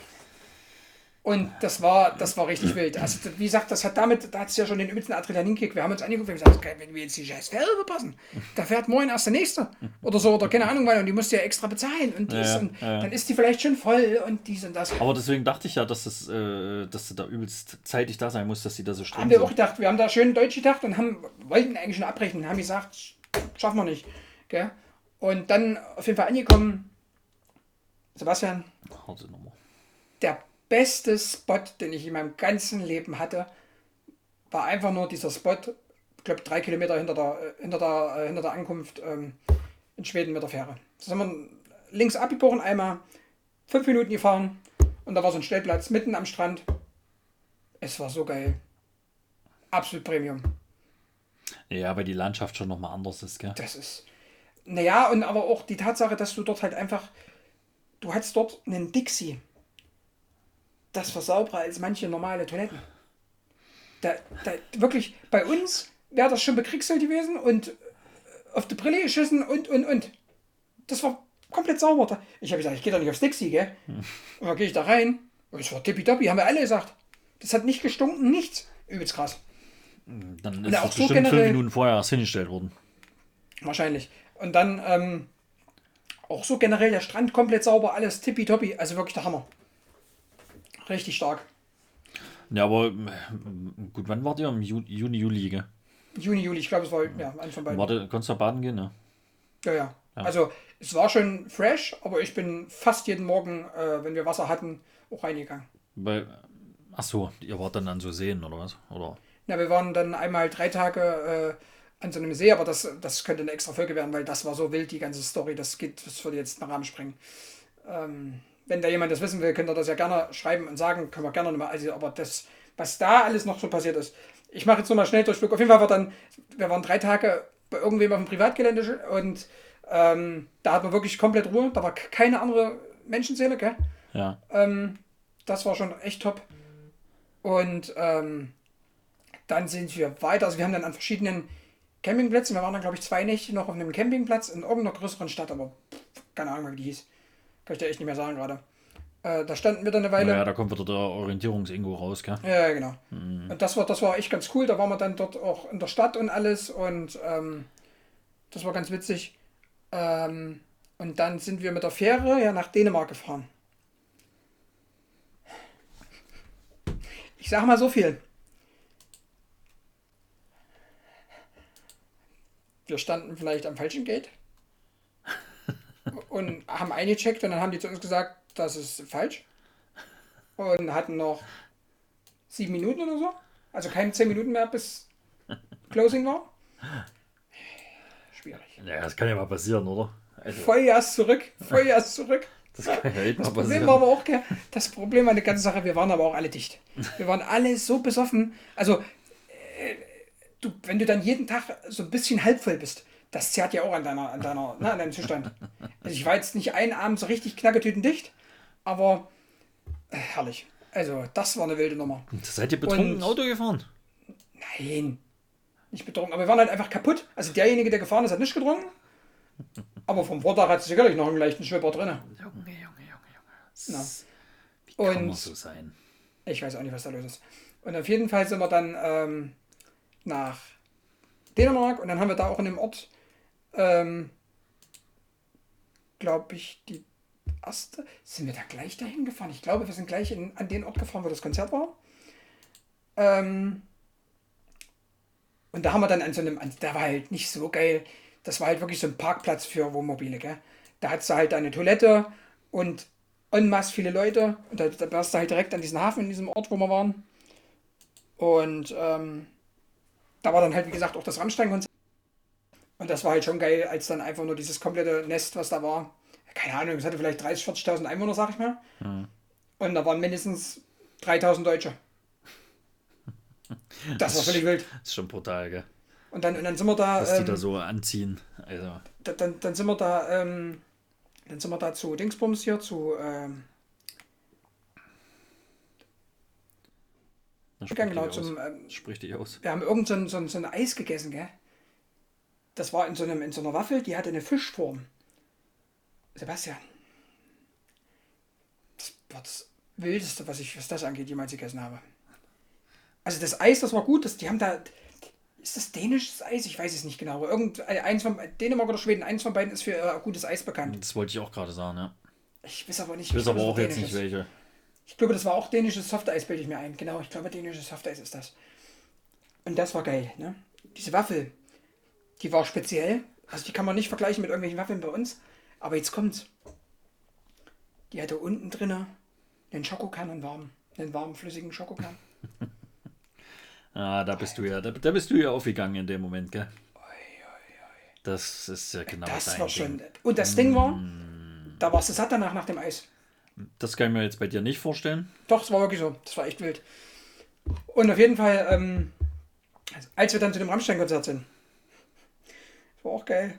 Und das war, das war richtig wild. Also, wie gesagt, das hat damit, da hat es ja schon den übelsten Adrenalinkick. Wir haben uns angeguckt, wir haben gesagt, wenn wir jetzt die scheiß Fähre verpassen, da fährt morgen erst der nächste. Oder so, oder keine Ahnung, weil und die musst du ja extra bezahlen. Und, dies, ja, und ja. dann ist die vielleicht schon voll und dies und das. Aber deswegen dachte ich ja, dass, das, äh, dass du da übelst zeitig da sein musst, dass die da so streng Haben wir auch gedacht, wir haben da schön Deutsch gedacht und haben, wollten eigentlich schon abbrechen, haben gesagt, schaffen wir nicht. Gell? Und dann auf jeden Fall angekommen, Sebastian. Harte Nummer. Der beste Spot, den ich in meinem ganzen Leben hatte, war einfach nur dieser Spot, ich glaube drei Kilometer hinter der, äh, hinter der, äh, hinter der Ankunft ähm, in Schweden mit der Fähre. Da sind wir links abgebogen, einmal fünf Minuten gefahren und da war so ein Stellplatz mitten am Strand. Es war so geil. Absolut Premium. Ja, weil die Landschaft schon nochmal anders ist, gell? Das ist. Naja, und aber auch die Tatsache, dass du dort halt einfach. Du hattest dort einen Dixie das war sauberer als manche normale Toiletten. Da, da, wirklich, bei uns wäre das schon bekriegselt gewesen und äh, auf die Brille geschissen und, und, und. Das war komplett sauber. Ich habe gesagt, ich gehe da nicht aufs Dixie, gell? Und dann gehe ich da rein. Und es war tippitoppi, haben wir alle gesagt. Das hat nicht gestunken, nichts. Übelst krass. Dann ist auch so bestimmt generell, fünf Minuten vorher erst hingestellt worden. Wahrscheinlich. Und dann ähm, auch so generell der Strand komplett sauber, alles tippitoppi. Also wirklich der Hammer. Richtig stark. Ja, aber äh, gut, wann wart ihr? Im Juni, Juli, gell? Juni, Juli, ich glaube, es war ja, eins von beiden. Warte, konntest du baden gehen, ne? Ja, ja, ja. Also, es war schon fresh, aber ich bin fast jeden Morgen, äh, wenn wir Wasser hatten, auch reingegangen. Bei, ach so, ihr wart dann an so Seen oder was? Oder? Ja, wir waren dann einmal drei Tage äh, an so einem See, aber das, das könnte eine extra Folge werden, weil das war so wild, die ganze Story. Das geht, das würde jetzt einen Rahmen sprengen. Ähm, wenn da jemand das wissen will, könnt ihr das ja gerne schreiben und sagen, können wir gerne nochmal. Also, aber das, was da alles noch so passiert ist. Ich mache jetzt nochmal schnell Durchblick. Auf jeden Fall war dann, wir waren drei Tage bei irgendwem auf dem Privatgelände und ähm, da hat man wirklich komplett Ruhe. Da war keine andere Menschenseele, gell? Ja. Ähm, das war schon echt top. Und ähm, dann sind wir weiter. Also wir haben dann an verschiedenen Campingplätzen, wir waren dann glaube ich zwei Nächte noch auf einem Campingplatz in irgendeiner größeren Stadt, aber keine Ahnung, wie die hieß. Kann ich dir echt nicht mehr sagen gerade. Äh, da standen wir dann eine Weile. Ja, da kommt wieder der Orientierungsingo raus, gell? Ja, genau. Mhm. Und das war, das war echt ganz cool. Da waren wir dann dort auch in der Stadt und alles und ähm, das war ganz witzig. Ähm, und dann sind wir mit der Fähre ja nach Dänemark gefahren. Ich sag mal so viel. Wir standen vielleicht am falschen Gate und haben eingecheckt und dann haben die zu uns gesagt, das ist falsch. Und hatten noch sieben Minuten oder so. Also keine zehn Minuten mehr bis Closing war. Schwierig. Ja, das kann ja mal passieren, oder? Also. Vollgas zurück, Vollgas zurück. Das kann ja das Problem war aber auch, das Problem an der ganzen Sache, wir waren aber auch alle dicht. Wir waren alle so besoffen. Also, äh, wenn du dann jeden Tag so ein bisschen halb voll bist, das zerrt ja auch an deiner, an deiner, ne, an deinem Zustand. Also ich war jetzt nicht einen Abend so richtig knackertütendicht, aber äh, herrlich. Also, das war eine wilde Nummer. Seid ihr betrunken Und, Auto gefahren? Nein, nicht betrunken. Aber wir waren halt einfach kaputt. Also derjenige, der gefahren ist, hat nicht getrunken. Aber vom Vortag hat sicherlich noch einen leichten Schwipper drin. Junge, Junge, Junge, Junge. Na. Wie kann Und man so sein? Ich weiß auch nicht, was da los ist. Und auf jeden Fall sind wir dann ähm, nach Dänemark und dann haben wir da auch in dem Ort ähm, glaube ich, die erste. Sind wir da gleich dahin gefahren? Ich glaube, wir sind gleich in, an den Ort gefahren, wo das Konzert war. Ähm, und da haben wir dann an so einem, der war halt nicht so geil. Das war halt wirklich so ein Parkplatz für Wohnmobile, gell? Da hat du halt eine Toilette und en masse viele Leute. Und da, da warst du halt direkt an diesem Hafen, in diesem Ort, wo wir waren. Und ähm, da war dann halt, wie gesagt, auch das Rammstein-Konzert. Und das war halt schon geil, als dann einfach nur dieses komplette Nest, was da war. Keine Ahnung, es hatte vielleicht 30.000, 40.000 Einwohner, sag ich mal. Mhm. Und da waren mindestens 3.000 Deutsche. Das, war völlig wild. Das ist schon brutal, gell? Und dann, und dann sind wir da. Was ähm, die da ähm, so anziehen. Also. Da, dann, dann sind wir da, ähm, dann sind wir da zu Dingsbums hier, zu, ähm, genau, zum, ähm, Sprich dich aus. Wir haben irgend so ein, so, ein, so ein Eis gegessen, gell? das war in so, einem, in so einer Waffel, die hatte eine Fischform. Sebastian, das war das Wildeste, was ich, was das angeht, jemals gegessen habe. Also das Eis, das war gut. Das, die haben da. Ist das dänisches Eis? Ich weiß es nicht genau. Irgend, eins von Dänemark oder Schweden, eins von beiden ist für äh, gutes Eis bekannt. Das wollte ich auch gerade sagen, ja. Ich weiß aber nicht. Ich weiß aber auch jetzt nicht welche. Ich glaube, das war auch dänisches Softeis, bilde ich mir ein. Genau, ich glaube, dänisches Softeis ist das. Und das war geil, ne? Diese Waffel, die war speziell. Also die kann man nicht vergleichen mit irgendwelchen Waffeln bei uns. Aber jetzt kommt's. Die hatte unten drinne einen Schokokern, einen warmen, einen warmen, flüssigen Schokokern. ah, da bist du ja, da, da, bist du ja aufgegangen in dem Moment, gell? Das ist ja genau das. war schon. Und das Ding war, mm. da warst du satt danach nach dem Eis. Das kann ich mir jetzt bei dir nicht vorstellen. Doch, es war wirklich so. Das war echt wild. Und auf jeden Fall, ähm, als wir dann zu dem Rammstein-Konzert sind, war auch geil.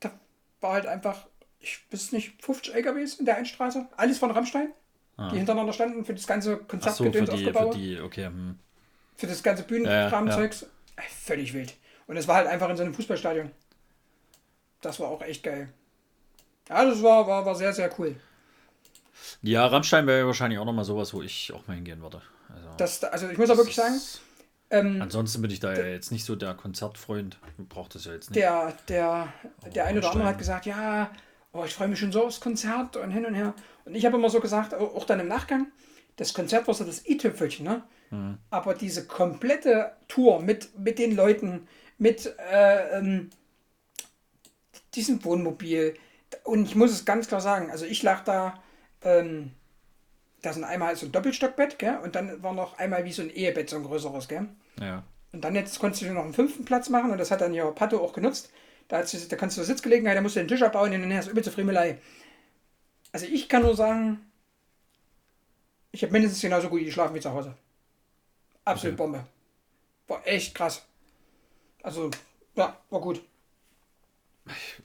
Da war halt einfach, ich weiß nicht, 50 LKWs in der Einstraße. Alles von Rammstein, ah. die hintereinander standen für das ganze Konzertgedöns so, aufgebaut. Für die, okay. Hm. Für das ganze Bühnenkram-Zeugs. Ja, ja. Völlig wild. Und es war halt einfach in so einem Fußballstadion. Das war auch echt geil. Ja, das war, war, war sehr, sehr cool. Ja, Rammstein wäre wahrscheinlich auch nochmal sowas, wo ich auch mal hingehen würde. Also, das, also ich muss auch wirklich sagen. Ähm, ansonsten bin ich da ja jetzt nicht so der Konzertfreund. Braucht das ja jetzt nicht. Der, der, der eine oder andere hat gesagt, ja, oh, ich freue mich schon so aufs Konzert und hin und her. Und ich habe immer so gesagt, auch dann im Nachgang, das Konzert war so das i-Tüpfelchen, ne? Mhm. Aber diese komplette Tour mit, mit den Leuten, mit äh, ähm, diesem Wohnmobil, und ich muss es ganz klar sagen, also ich lag da, ähm, da sind einmal so ein Doppelstockbett, gell? Und dann war noch einmal wie so ein Ehebett, so ein größeres, gell? Ja. Und dann jetzt konntest du noch einen fünften Platz machen und das hat dann ja Pato auch genutzt. Da, du, da kannst du Sitzgelegenheit, da musst du den Tisch abbauen, und dann hast du übelste Friemelei. Also ich kann nur sagen, ich habe mindestens genauso gut geschlafen wie zu Hause. Absolut okay. Bombe. War echt krass. Also, ja, war gut.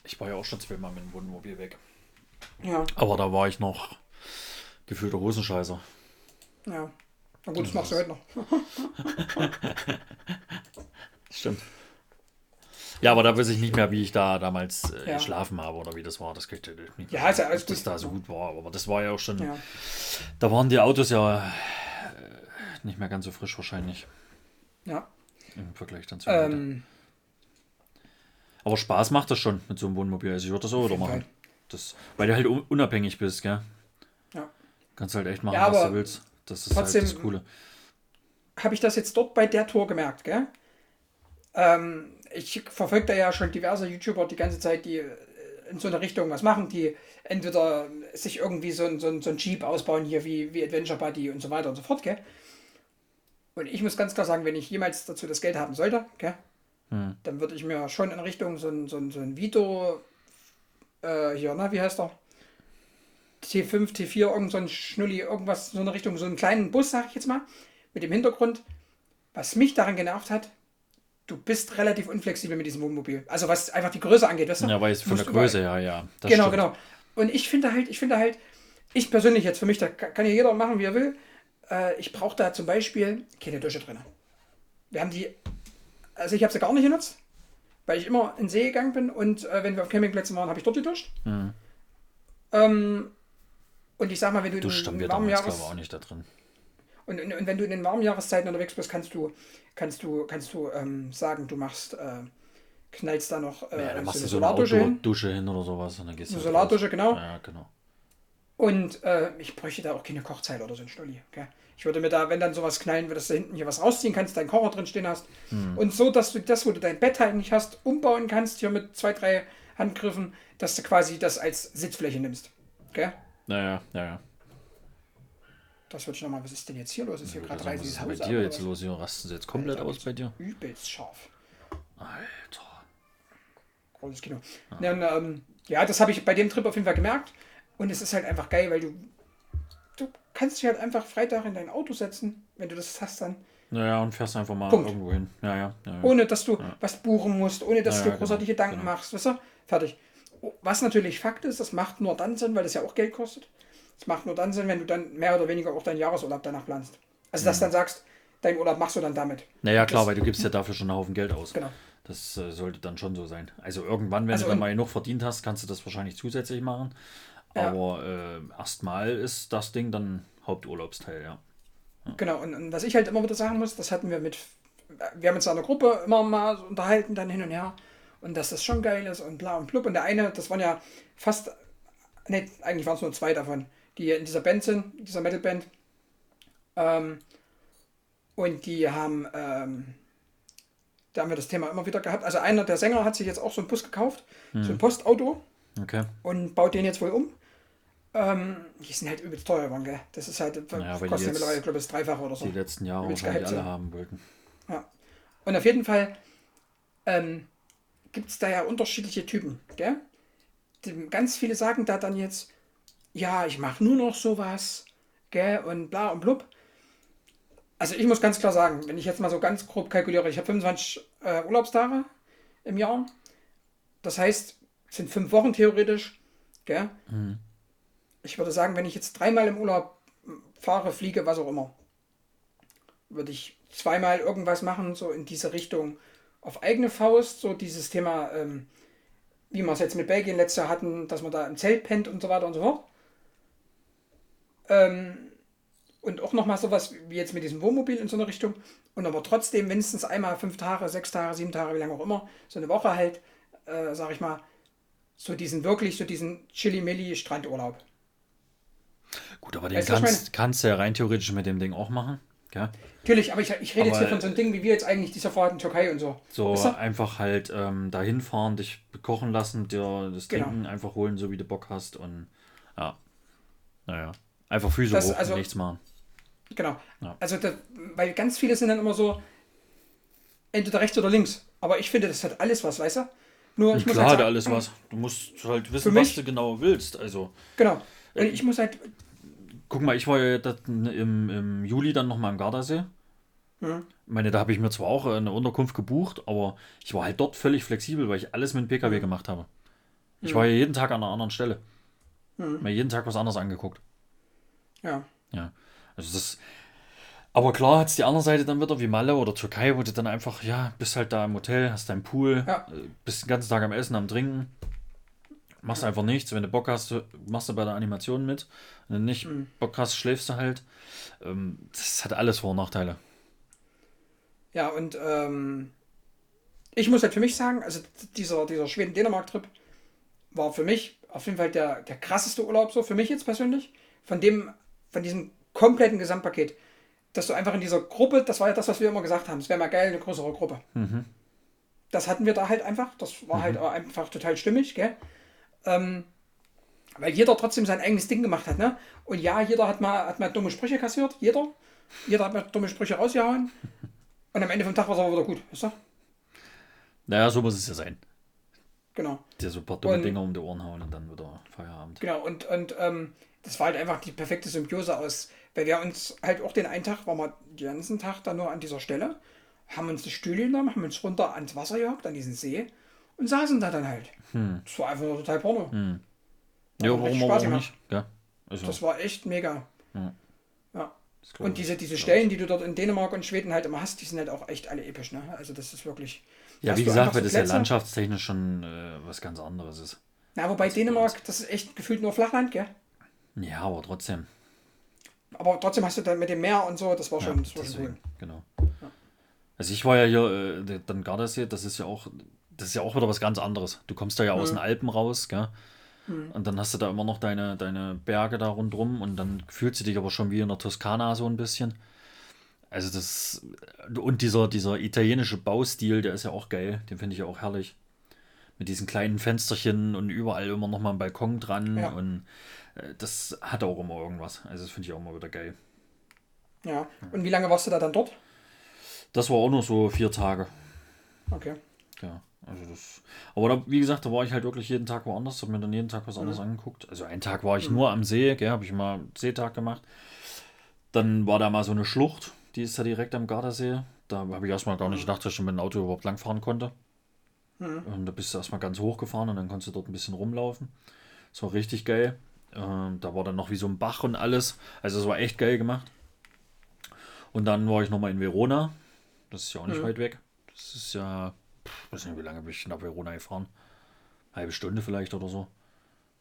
Ich war ja auch schon zweimal mit dem Wohnmobil weg. Ja. Aber da war ich noch gefühlter Hosenscheißer. Ja. Na gut, das machst du heute noch. Stimmt. Ja, aber da weiß ich nicht mehr, wie ich da damals äh, ja. geschlafen habe oder wie das war. Das kriegt ich nicht. Ja, ist ja alles gut. Dass da so gut war. Aber das war ja auch schon. Ja. Da waren die Autos ja äh, nicht mehr ganz so frisch wahrscheinlich. Ja. Im Vergleich dann zu ähm, aber Spaß macht das schon mit so einem Wohnmobil. Also ich würde das auch wieder machen. Das, weil du halt unabhängig bist, gell? Ja. Kannst halt echt machen, ja, was du willst. Das ist trotzdem halt das Coole. Habe ich das jetzt dort bei der Tour gemerkt, gell? Ähm, ich verfolge da ja schon diverse YouTuber die ganze Zeit, die äh, in so eine Richtung was machen, die entweder sich irgendwie so ein, so ein, so ein Jeep ausbauen hier wie, wie Adventure Buddy und so weiter und so fort, gell? Und ich muss ganz klar sagen, wenn ich jemals dazu das Geld haben sollte, gell? Hm. Dann würde ich mir schon in Richtung so ein, so ein, so ein Vito, äh, hier, na, wie heißt der? T5, T4, irgend so ein Schnulli, irgendwas, so eine Richtung, so einen kleinen Bus, sag ich jetzt mal, mit dem Hintergrund. Was mich daran genervt hat, du bist relativ unflexibel mit diesem Wohnmobil. Also was einfach die Größe angeht, weißt du? Ja, weil es von der Größe, ja, ja. genau, stimmt. genau. Und ich finde halt, ich finde halt, ich persönlich jetzt für mich, da kann ja jeder machen, wie er will. Äh, ich brauche da zum Beispiel keine Dusche drin. Wir haben die also ich habe sie gar nicht genutzt, weil ich immer in den See gegangen bin und äh, wenn wir auf Campingplätzen waren, habe ich dort geduscht. Mhm. Ähm, und ich sag mal, wenn du Duscht in den warmen Jahres... auch nicht da drin. Und, und, und, wenn du in den warmen Jahreszeiten unterwegs bist, kannst du, kannst du, kannst du ähm, sagen, du machst, äh, knallst da noch äh, ja, dann machst so eine so Solardusche hin. Dusche hin oder sowas und dann gehst du eine Solardusche, genau. Ja, genau. Und äh, ich bräuchte da auch keine Kochzeile oder so ein Stulli. Okay? Ich würde mir da, wenn dann sowas knallen, dass du hinten hier was rausziehen kannst, deinen Kocher drin stehen hast. Hm. Und so, dass du das, wo du dein Bett halt nicht hast, umbauen kannst, hier mit zwei, drei Handgriffen, dass du quasi das als Sitzfläche nimmst. Okay? Naja, naja. Das wird schon mal, was ist denn jetzt hier los? Ist hier gerade Was ist bei dir jetzt los? Hier rasten sie jetzt komplett Alter, aus bei dir? Übelst scharf. Alter. Großes Kino. Ah. Ja, und, ähm, ja, das habe ich bei dem Trip auf jeden Fall gemerkt. Und es ist halt einfach geil, weil du kannst dich halt einfach Freitag in dein Auto setzen, wenn du das hast dann. Naja, und fährst einfach mal Punkt. irgendwo hin. Ja, ja, ja, Ohne dass du was buchen musst, ohne dass du dir großartige genau, Gedanken genau. machst. Weißt du? Fertig. Was natürlich Fakt ist, das macht nur dann Sinn, weil das ja auch Geld kostet. Es macht nur dann Sinn, wenn du dann mehr oder weniger auch deinen Jahresurlaub danach planst. Also, dass mhm. dann sagst, deinen Urlaub machst du dann damit. Naja, klar, das, weil du gibst ja dafür schon einen Haufen Geld aus. Genau. Das äh, sollte dann schon so sein. Also irgendwann, wenn also du dann mal genug verdient hast, kannst du das wahrscheinlich zusätzlich machen. Ja. Aber äh, erstmal ist das Ding dann Haupturlaubsteil, ja. ja. Genau, und, und, was ich halt immer wieder sagen muss, das hatten wir mit, wir haben uns in einer Gruppe immer mal so unterhalten, dann hin und her, und dass das schon geil ist und bla und blub. Und der eine, das waren ja fast, ne, eigentlich waren es nur zwei davon, die in dieser Band sind, dieser Metalband. Ähm, und die haben, ähm, da haben wir das Thema immer wieder gehabt. Also einer der Sänger hat sich jetzt auch so einen Bus gekauft, hm. so ein Postauto. Okay. Und baut den jetzt wohl um. Ähm, die sind halt übelst teuer geworden, gell? Das ist halt, naja, kostet ja mittlerweile, glaube ich, das Dreifache oder so. Die letzten Jahre wahrscheinlich alle haben wollten. Ja. Und auf jeden Fall ähm, gibt es da ja unterschiedliche Typen, gell? Die, ganz viele sagen da dann jetzt, ja, ich mache nur noch sowas, gell? Und bla und blub. Also ich muss ganz klar sagen, wenn ich jetzt mal so ganz grob kalkuliere, ich habe 25 äh, Urlaubstage im Jahr. Das heißt, es sind fünf Wochen theoretisch. Gell? Mhm. Ich würde sagen, wenn ich jetzt dreimal im Urlaub fahre, fliege, was auch immer, würde ich zweimal irgendwas machen, so in diese Richtung auf eigene Faust, so dieses Thema, ähm, wie wir es jetzt mit Belgien letztes Jahr hatten, dass man da im Zelt pennt und so weiter und so fort. Ähm, und auch nochmal sowas wie jetzt mit diesem Wohnmobil in so eine Richtung. Und aber trotzdem mindestens einmal fünf Tage, sechs Tage, sieben Tage, wie lange auch immer, so eine Woche halt, äh, sag ich mal, so diesen wirklich, so diesen Chili-Milli-Strandurlaub. Gut, aber den weißt, kannst, kannst du ja rein theoretisch mit dem Ding auch machen. Ja? Natürlich, aber ich, ich rede aber jetzt hier von so einem Ding, wie wir jetzt eigentlich dieser Fahrt in Türkei und so. So weißt du? einfach halt ähm, dahin fahren, dich kochen lassen, dir das genau. Trinken einfach holen, so wie du Bock hast und ja. Naja. Einfach Füße das, hoch also, und nichts machen. Genau. Ja. Also, das, weil ganz viele sind dann immer so, entweder rechts oder links. Aber ich finde, das hat alles was, weißt du? Nur, ich Klar, muss halt sagen, alles was. Du musst halt wissen, was du genau willst. Also, genau. Und ich muss halt. Guck mal, ich war ja im, im Juli dann nochmal im Gardasee. Hm. Ich meine, da habe ich mir zwar auch eine Unterkunft gebucht, aber ich war halt dort völlig flexibel, weil ich alles mit dem PKW hm. gemacht habe. Ich hm. war ja jeden Tag an einer anderen Stelle. Mir jeden Tag was anderes angeguckt. Ja. Ja. Also das. Aber klar hat es die andere Seite dann wieder wie Malle oder Türkei, wo du dann einfach, ja, bist halt da im Hotel, hast deinen Pool, ja. Äh, bist den ganzen Tag am Essen, am Trinken. Machst einfach nichts. Wenn du Bock hast, machst du bei der Animation mit. Wenn du nicht mhm. Bock hast, schläfst du halt. Ähm, das hat alles Vor- und Nachteile. Ja, und ähm, ich muss halt für mich sagen, also dieser, dieser Schweden-Dänemark-Trip war für mich auf jeden Fall der, der krasseste Urlaub, so für mich jetzt persönlich. Von dem von diesem kompletten Gesamtpaket, dass du einfach in dieser Gruppe, das war ja das, was wir immer gesagt haben, es wäre mal geil, eine größere Gruppe. Mhm. Das hatten wir da halt einfach, das war halt mhm. halt einfach total stimmig, gell? Ähm, weil jeder trotzdem sein eigenes Ding gemacht hat, ne? Und ja, jeder hat mal, hat mal dumme Sprüche kassiert, jeder. Jeder hat mal dumme Sprüche rausgehauen. Und am Ende vom Tag war es aber wieder gut, weißt du? Naja, so muss es ja sein. Genau. Dir so ein paar dumme und, Dinger um die Ohren hauen und dann wieder Feierabend. Genau, und, und ähm, das war halt einfach die perfekte Symbiose aus, weil wir uns halt auch den einen Tag, waren wir den ganzen Tag da nur an dieser Stelle, haben uns die Stühle genommen, haben uns runter ans Wasser gehockt, an diesen See und saßen da dann halt. Hm. Das war einfach nur total Porno. Hm. Ja, warum Spaß auch nicht? Ja. Also. Das war echt mega. Ja. ja. Und diese, diese Stellen, die du dort in Dänemark und Schweden halt immer hast, die sind halt auch echt alle episch. Ne? Also das ist wirklich... Ja, wie gesagt, weil das ja landschaftstechnisch schon äh, was ganz anderes ist. Na, wobei Dänemark, das ist echt gefühlt nur Flachland, gell? Ja, aber trotzdem. Aber trotzdem hast du dann mit dem Meer und so, das war schon, ja, das war deswegen, schon cool. Genau. Ja. Also ich war ja hier, äh, dann Gardasee, das ist ja auch, das ist ja auch wieder was ganz anderes. Du kommst da ja mhm. aus den Alpen raus, gell? Mhm. Und dann hast du da immer noch deine, deine Berge da rundrum und dann fühlst du dich aber schon wie in der Toskana so ein bisschen. Also das, und dieser, dieser italienische Baustil, der ist ja auch geil, den finde ich ja auch herrlich. Mit diesen kleinen Fensterchen und überall immer noch mal ein Balkon dran ja. und äh, das hat auch immer irgendwas. Also das finde ich auch immer wieder geil. Ja. Und wie lange warst du da dann dort? Das war auch nur so vier Tage. Okay. Ja, also das. Aber da, wie gesagt, da war ich halt wirklich jeden Tag woanders, habe mir dann jeden Tag was anderes mhm. angeguckt. Also einen Tag war ich mhm. nur am See, habe ich mal Seetag gemacht. Dann war da mal so eine Schlucht, die ist da direkt am Gardasee. Da habe ich erstmal gar nicht mhm. gedacht, dass ich mit dem Auto überhaupt langfahren konnte. Mhm. Und da bist du erstmal ganz hochgefahren und dann konntest du dort ein bisschen rumlaufen. Das war richtig geil. Ähm, da war dann noch wie so ein Bach und alles. Also es war echt geil gemacht. Und dann war ich nochmal in Verona. Das ist ja auch nicht mhm. weit weg. Das ist ja, weiß nicht, wie lange bin ich nach Verona gefahren. Halbe Stunde vielleicht oder so.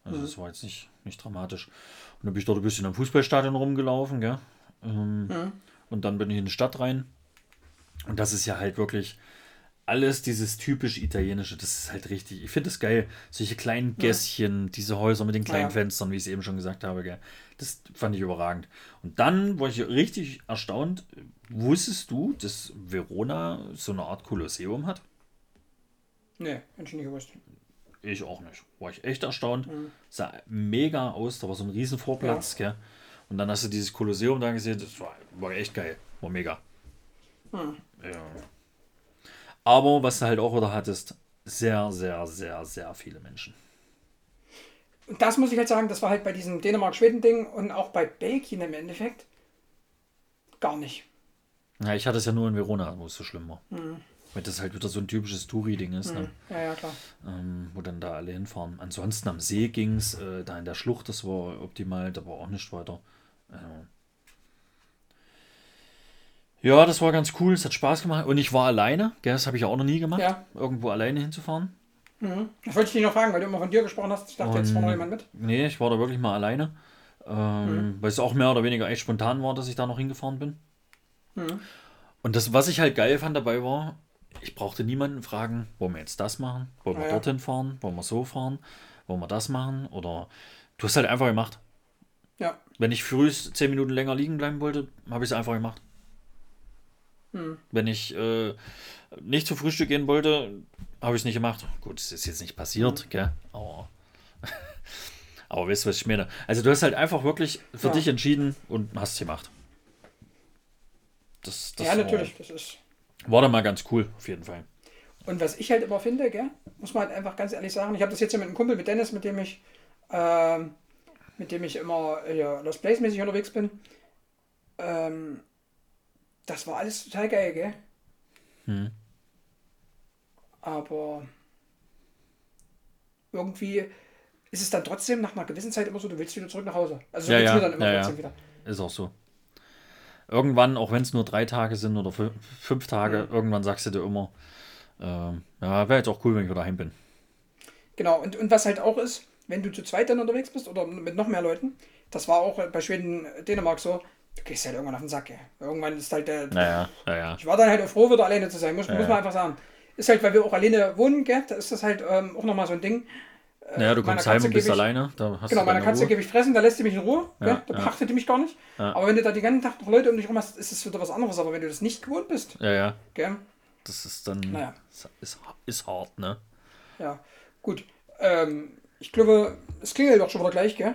Also mhm. das war jetzt nicht, nicht dramatisch. Und dann bin ich dort ein bisschen am Fußballstadion rumgelaufen, gell? Ähm, mhm. Und dann bin ich in die Stadt rein. Und das ist ja halt wirklich alles dieses typisch italienische, das ist halt richtig. Ich finde es geil. Solche kleinen Gässchen, ja. diese Häuser mit den kleinen ja. Fenstern, wie ich es eben schon gesagt habe, gell? das fand ich überragend. Und dann war ich richtig erstaunt. Wusstest du, dass Verona so eine Art Kolosseum hat? Nee, hätte ich nicht gewusst. Ich auch nicht. War ich echt erstaunt. Mhm. Sah mega aus. Da war so ein riesen Vorplatz. Ja. Und dann hast du dieses Kolosseum da gesehen. Das war, war echt geil. War mega. Mhm. Ja. Aber was du halt auch wieder hattest, sehr, sehr, sehr, sehr viele Menschen. Das muss ich halt sagen, das war halt bei diesem Dänemark-Schweden-Ding und auch bei Belgien im Endeffekt gar nicht. Ja, ich hatte es ja nur in Verona, wo es so schlimm war. Mhm. Weil das halt wieder so ein typisches Touri-Ding ist. Ne? Ne? Ja, ja, klar. Ähm, wo dann da alle hinfahren. Ansonsten am See ging es, äh, da in der Schlucht, das war optimal, da war auch nicht weiter. Äh, ja, das war ganz cool, es hat Spaß gemacht. Und ich war alleine, gell, das habe ich auch noch nie gemacht, ja. irgendwo alleine hinzufahren. Mhm. Das wollte ich dich noch fragen, weil du immer von dir gesprochen hast. Ich dachte, Und, jetzt war noch jemand mit. Nee, ich war da wirklich mal alleine. Ähm, mhm. Weil es auch mehr oder weniger echt spontan war, dass ich da noch hingefahren bin. Mhm. Und das, was ich halt geil fand dabei war, ich brauchte niemanden fragen, wollen wir jetzt das machen? Wollen wir ja. dorthin fahren? Wollen wir so fahren? Wollen wir das machen? Oder du hast halt einfach gemacht. Ja. Wenn ich früh zehn Minuten länger liegen bleiben wollte, habe ich es einfach gemacht. Hm. Wenn ich äh, nicht zum Frühstück gehen wollte, habe ich es nicht gemacht. Gut, es ist jetzt nicht passiert, hm. gell? Aber, aber weißt du, was ich meine? Also du hast halt einfach wirklich für ja. dich entschieden und hast es gemacht. Das, das ja, natürlich, das ist. War dann mal ganz cool, auf jeden Fall. Und was ich halt immer finde, gell, muss man halt einfach ganz ehrlich sagen, ich habe das jetzt ja mit einem Kumpel, mit Dennis, mit dem ich, äh, mit dem ich immer ja, Lost Place-mäßig unterwegs bin. Ähm, das war alles total geil, gell? Hm. Aber irgendwie ist es dann trotzdem nach einer gewissen Zeit immer so, du willst wieder zurück nach Hause. Also so ja, ja, mir dann immer ja, trotzdem wieder. Ist auch so. Irgendwann, auch wenn es nur drei Tage sind oder fünf Tage, mhm. irgendwann sagst du dir immer, äh, ja, wäre jetzt auch cool, wenn ich wieder heim bin. Genau, und, und was halt auch ist, wenn du zu zweit dann unterwegs bist oder mit noch mehr Leuten, das war auch bei Schweden, Dänemark so, du gehst halt irgendwann auf den Sack, ey. Irgendwann ist halt der. Naja, naja. Ich war dann halt auch froh, wieder alleine zu sein, muss, naja. muss man einfach sagen. Ist halt, weil wir auch alleine wohnen, gell? Da ist das halt ähm, auch nochmal so ein Ding. Äh, naja, du kommst heim und bist ich, alleine. Da hast genau, meiner Katze gebe ich fressen, da lässt sie mich in Ruhe. Ja, da beachtet die mich gar nicht. Aber wenn du da die ganzen Tag noch Leute um dich rum hast, ist es wieder was anderes. Aber wenn du das nicht gewohnt bist. Ja, ja. Gell? Das ist dann. Naja. Ist, ist hart, ne? Ja, gut. Ähm, ich glaube, es klingelt doch schon wieder gleich, gell?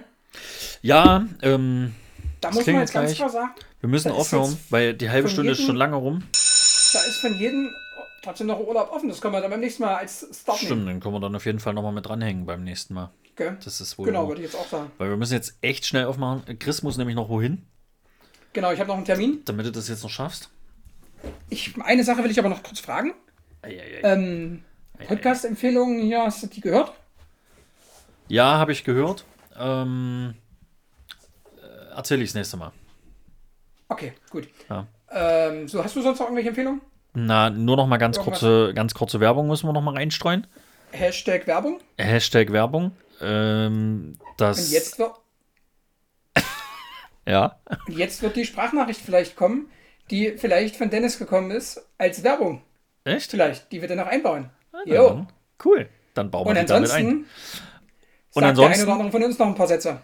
Ja, ähm. Da muss man jetzt ganz klar sagen. Wir müssen aufhören, weil die halbe Stunde jedem, ist schon lange rum. Da ist von jedem trotzdem noch Urlaub offen. Das können wir dann beim nächsten Mal als Start Stimmt, nehmen. dann können wir dann auf jeden Fall nochmal mit dranhängen beim nächsten Mal. Okay. Das ist wohl. Genau, würde ich jetzt auch sagen. Weil wir müssen jetzt echt schnell aufmachen. Chris muss nämlich noch wohin. Genau, ich habe noch einen Termin. Damit du das jetzt noch schaffst. Ich, eine Sache will ich aber noch kurz fragen. Ähm, Podcast-Empfehlungen hier, hast du die gehört? Ja, habe ich gehört. Ähm, äh, Erzähle ich das nächste Mal. Okay, gut. Ja. Ähm, so, hast du sonst noch irgendwelche Empfehlungen? Na, nur noch mal ganz kurze, ganz kurze Werbung müssen wir noch mal reinstreuen. Hashtag Werbung. Hashtag Werbung. Ähm, das Und jetzt wird. ja. Jetzt wird die Sprachnachricht vielleicht kommen, die vielleicht von Dennis gekommen ist, als Werbung. Echt? Vielleicht, die wir dann noch einbauen. Ah, jo. Cool. Dann bauen wir Und die damit ein. Und ansonsten. Der eine oder andere von uns noch ein paar Sätze.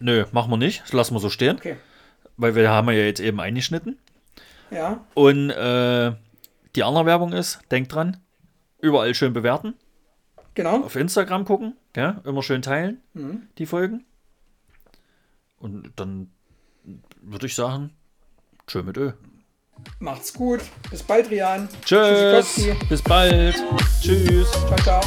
Nö, machen wir nicht. Das lassen wir so stehen. Okay. Weil wir haben ja jetzt eben eingeschnitten. Ja. Und äh, die andere Werbung ist, denkt dran, überall schön bewerten. Genau. Auf Instagram gucken, ja, immer schön teilen, mhm. die Folgen. Und dann würde ich sagen, tschö mit Ö. Macht's gut. Bis bald, Rian. Tschüss. Bis bald. Tschüss. Ciao, ciao.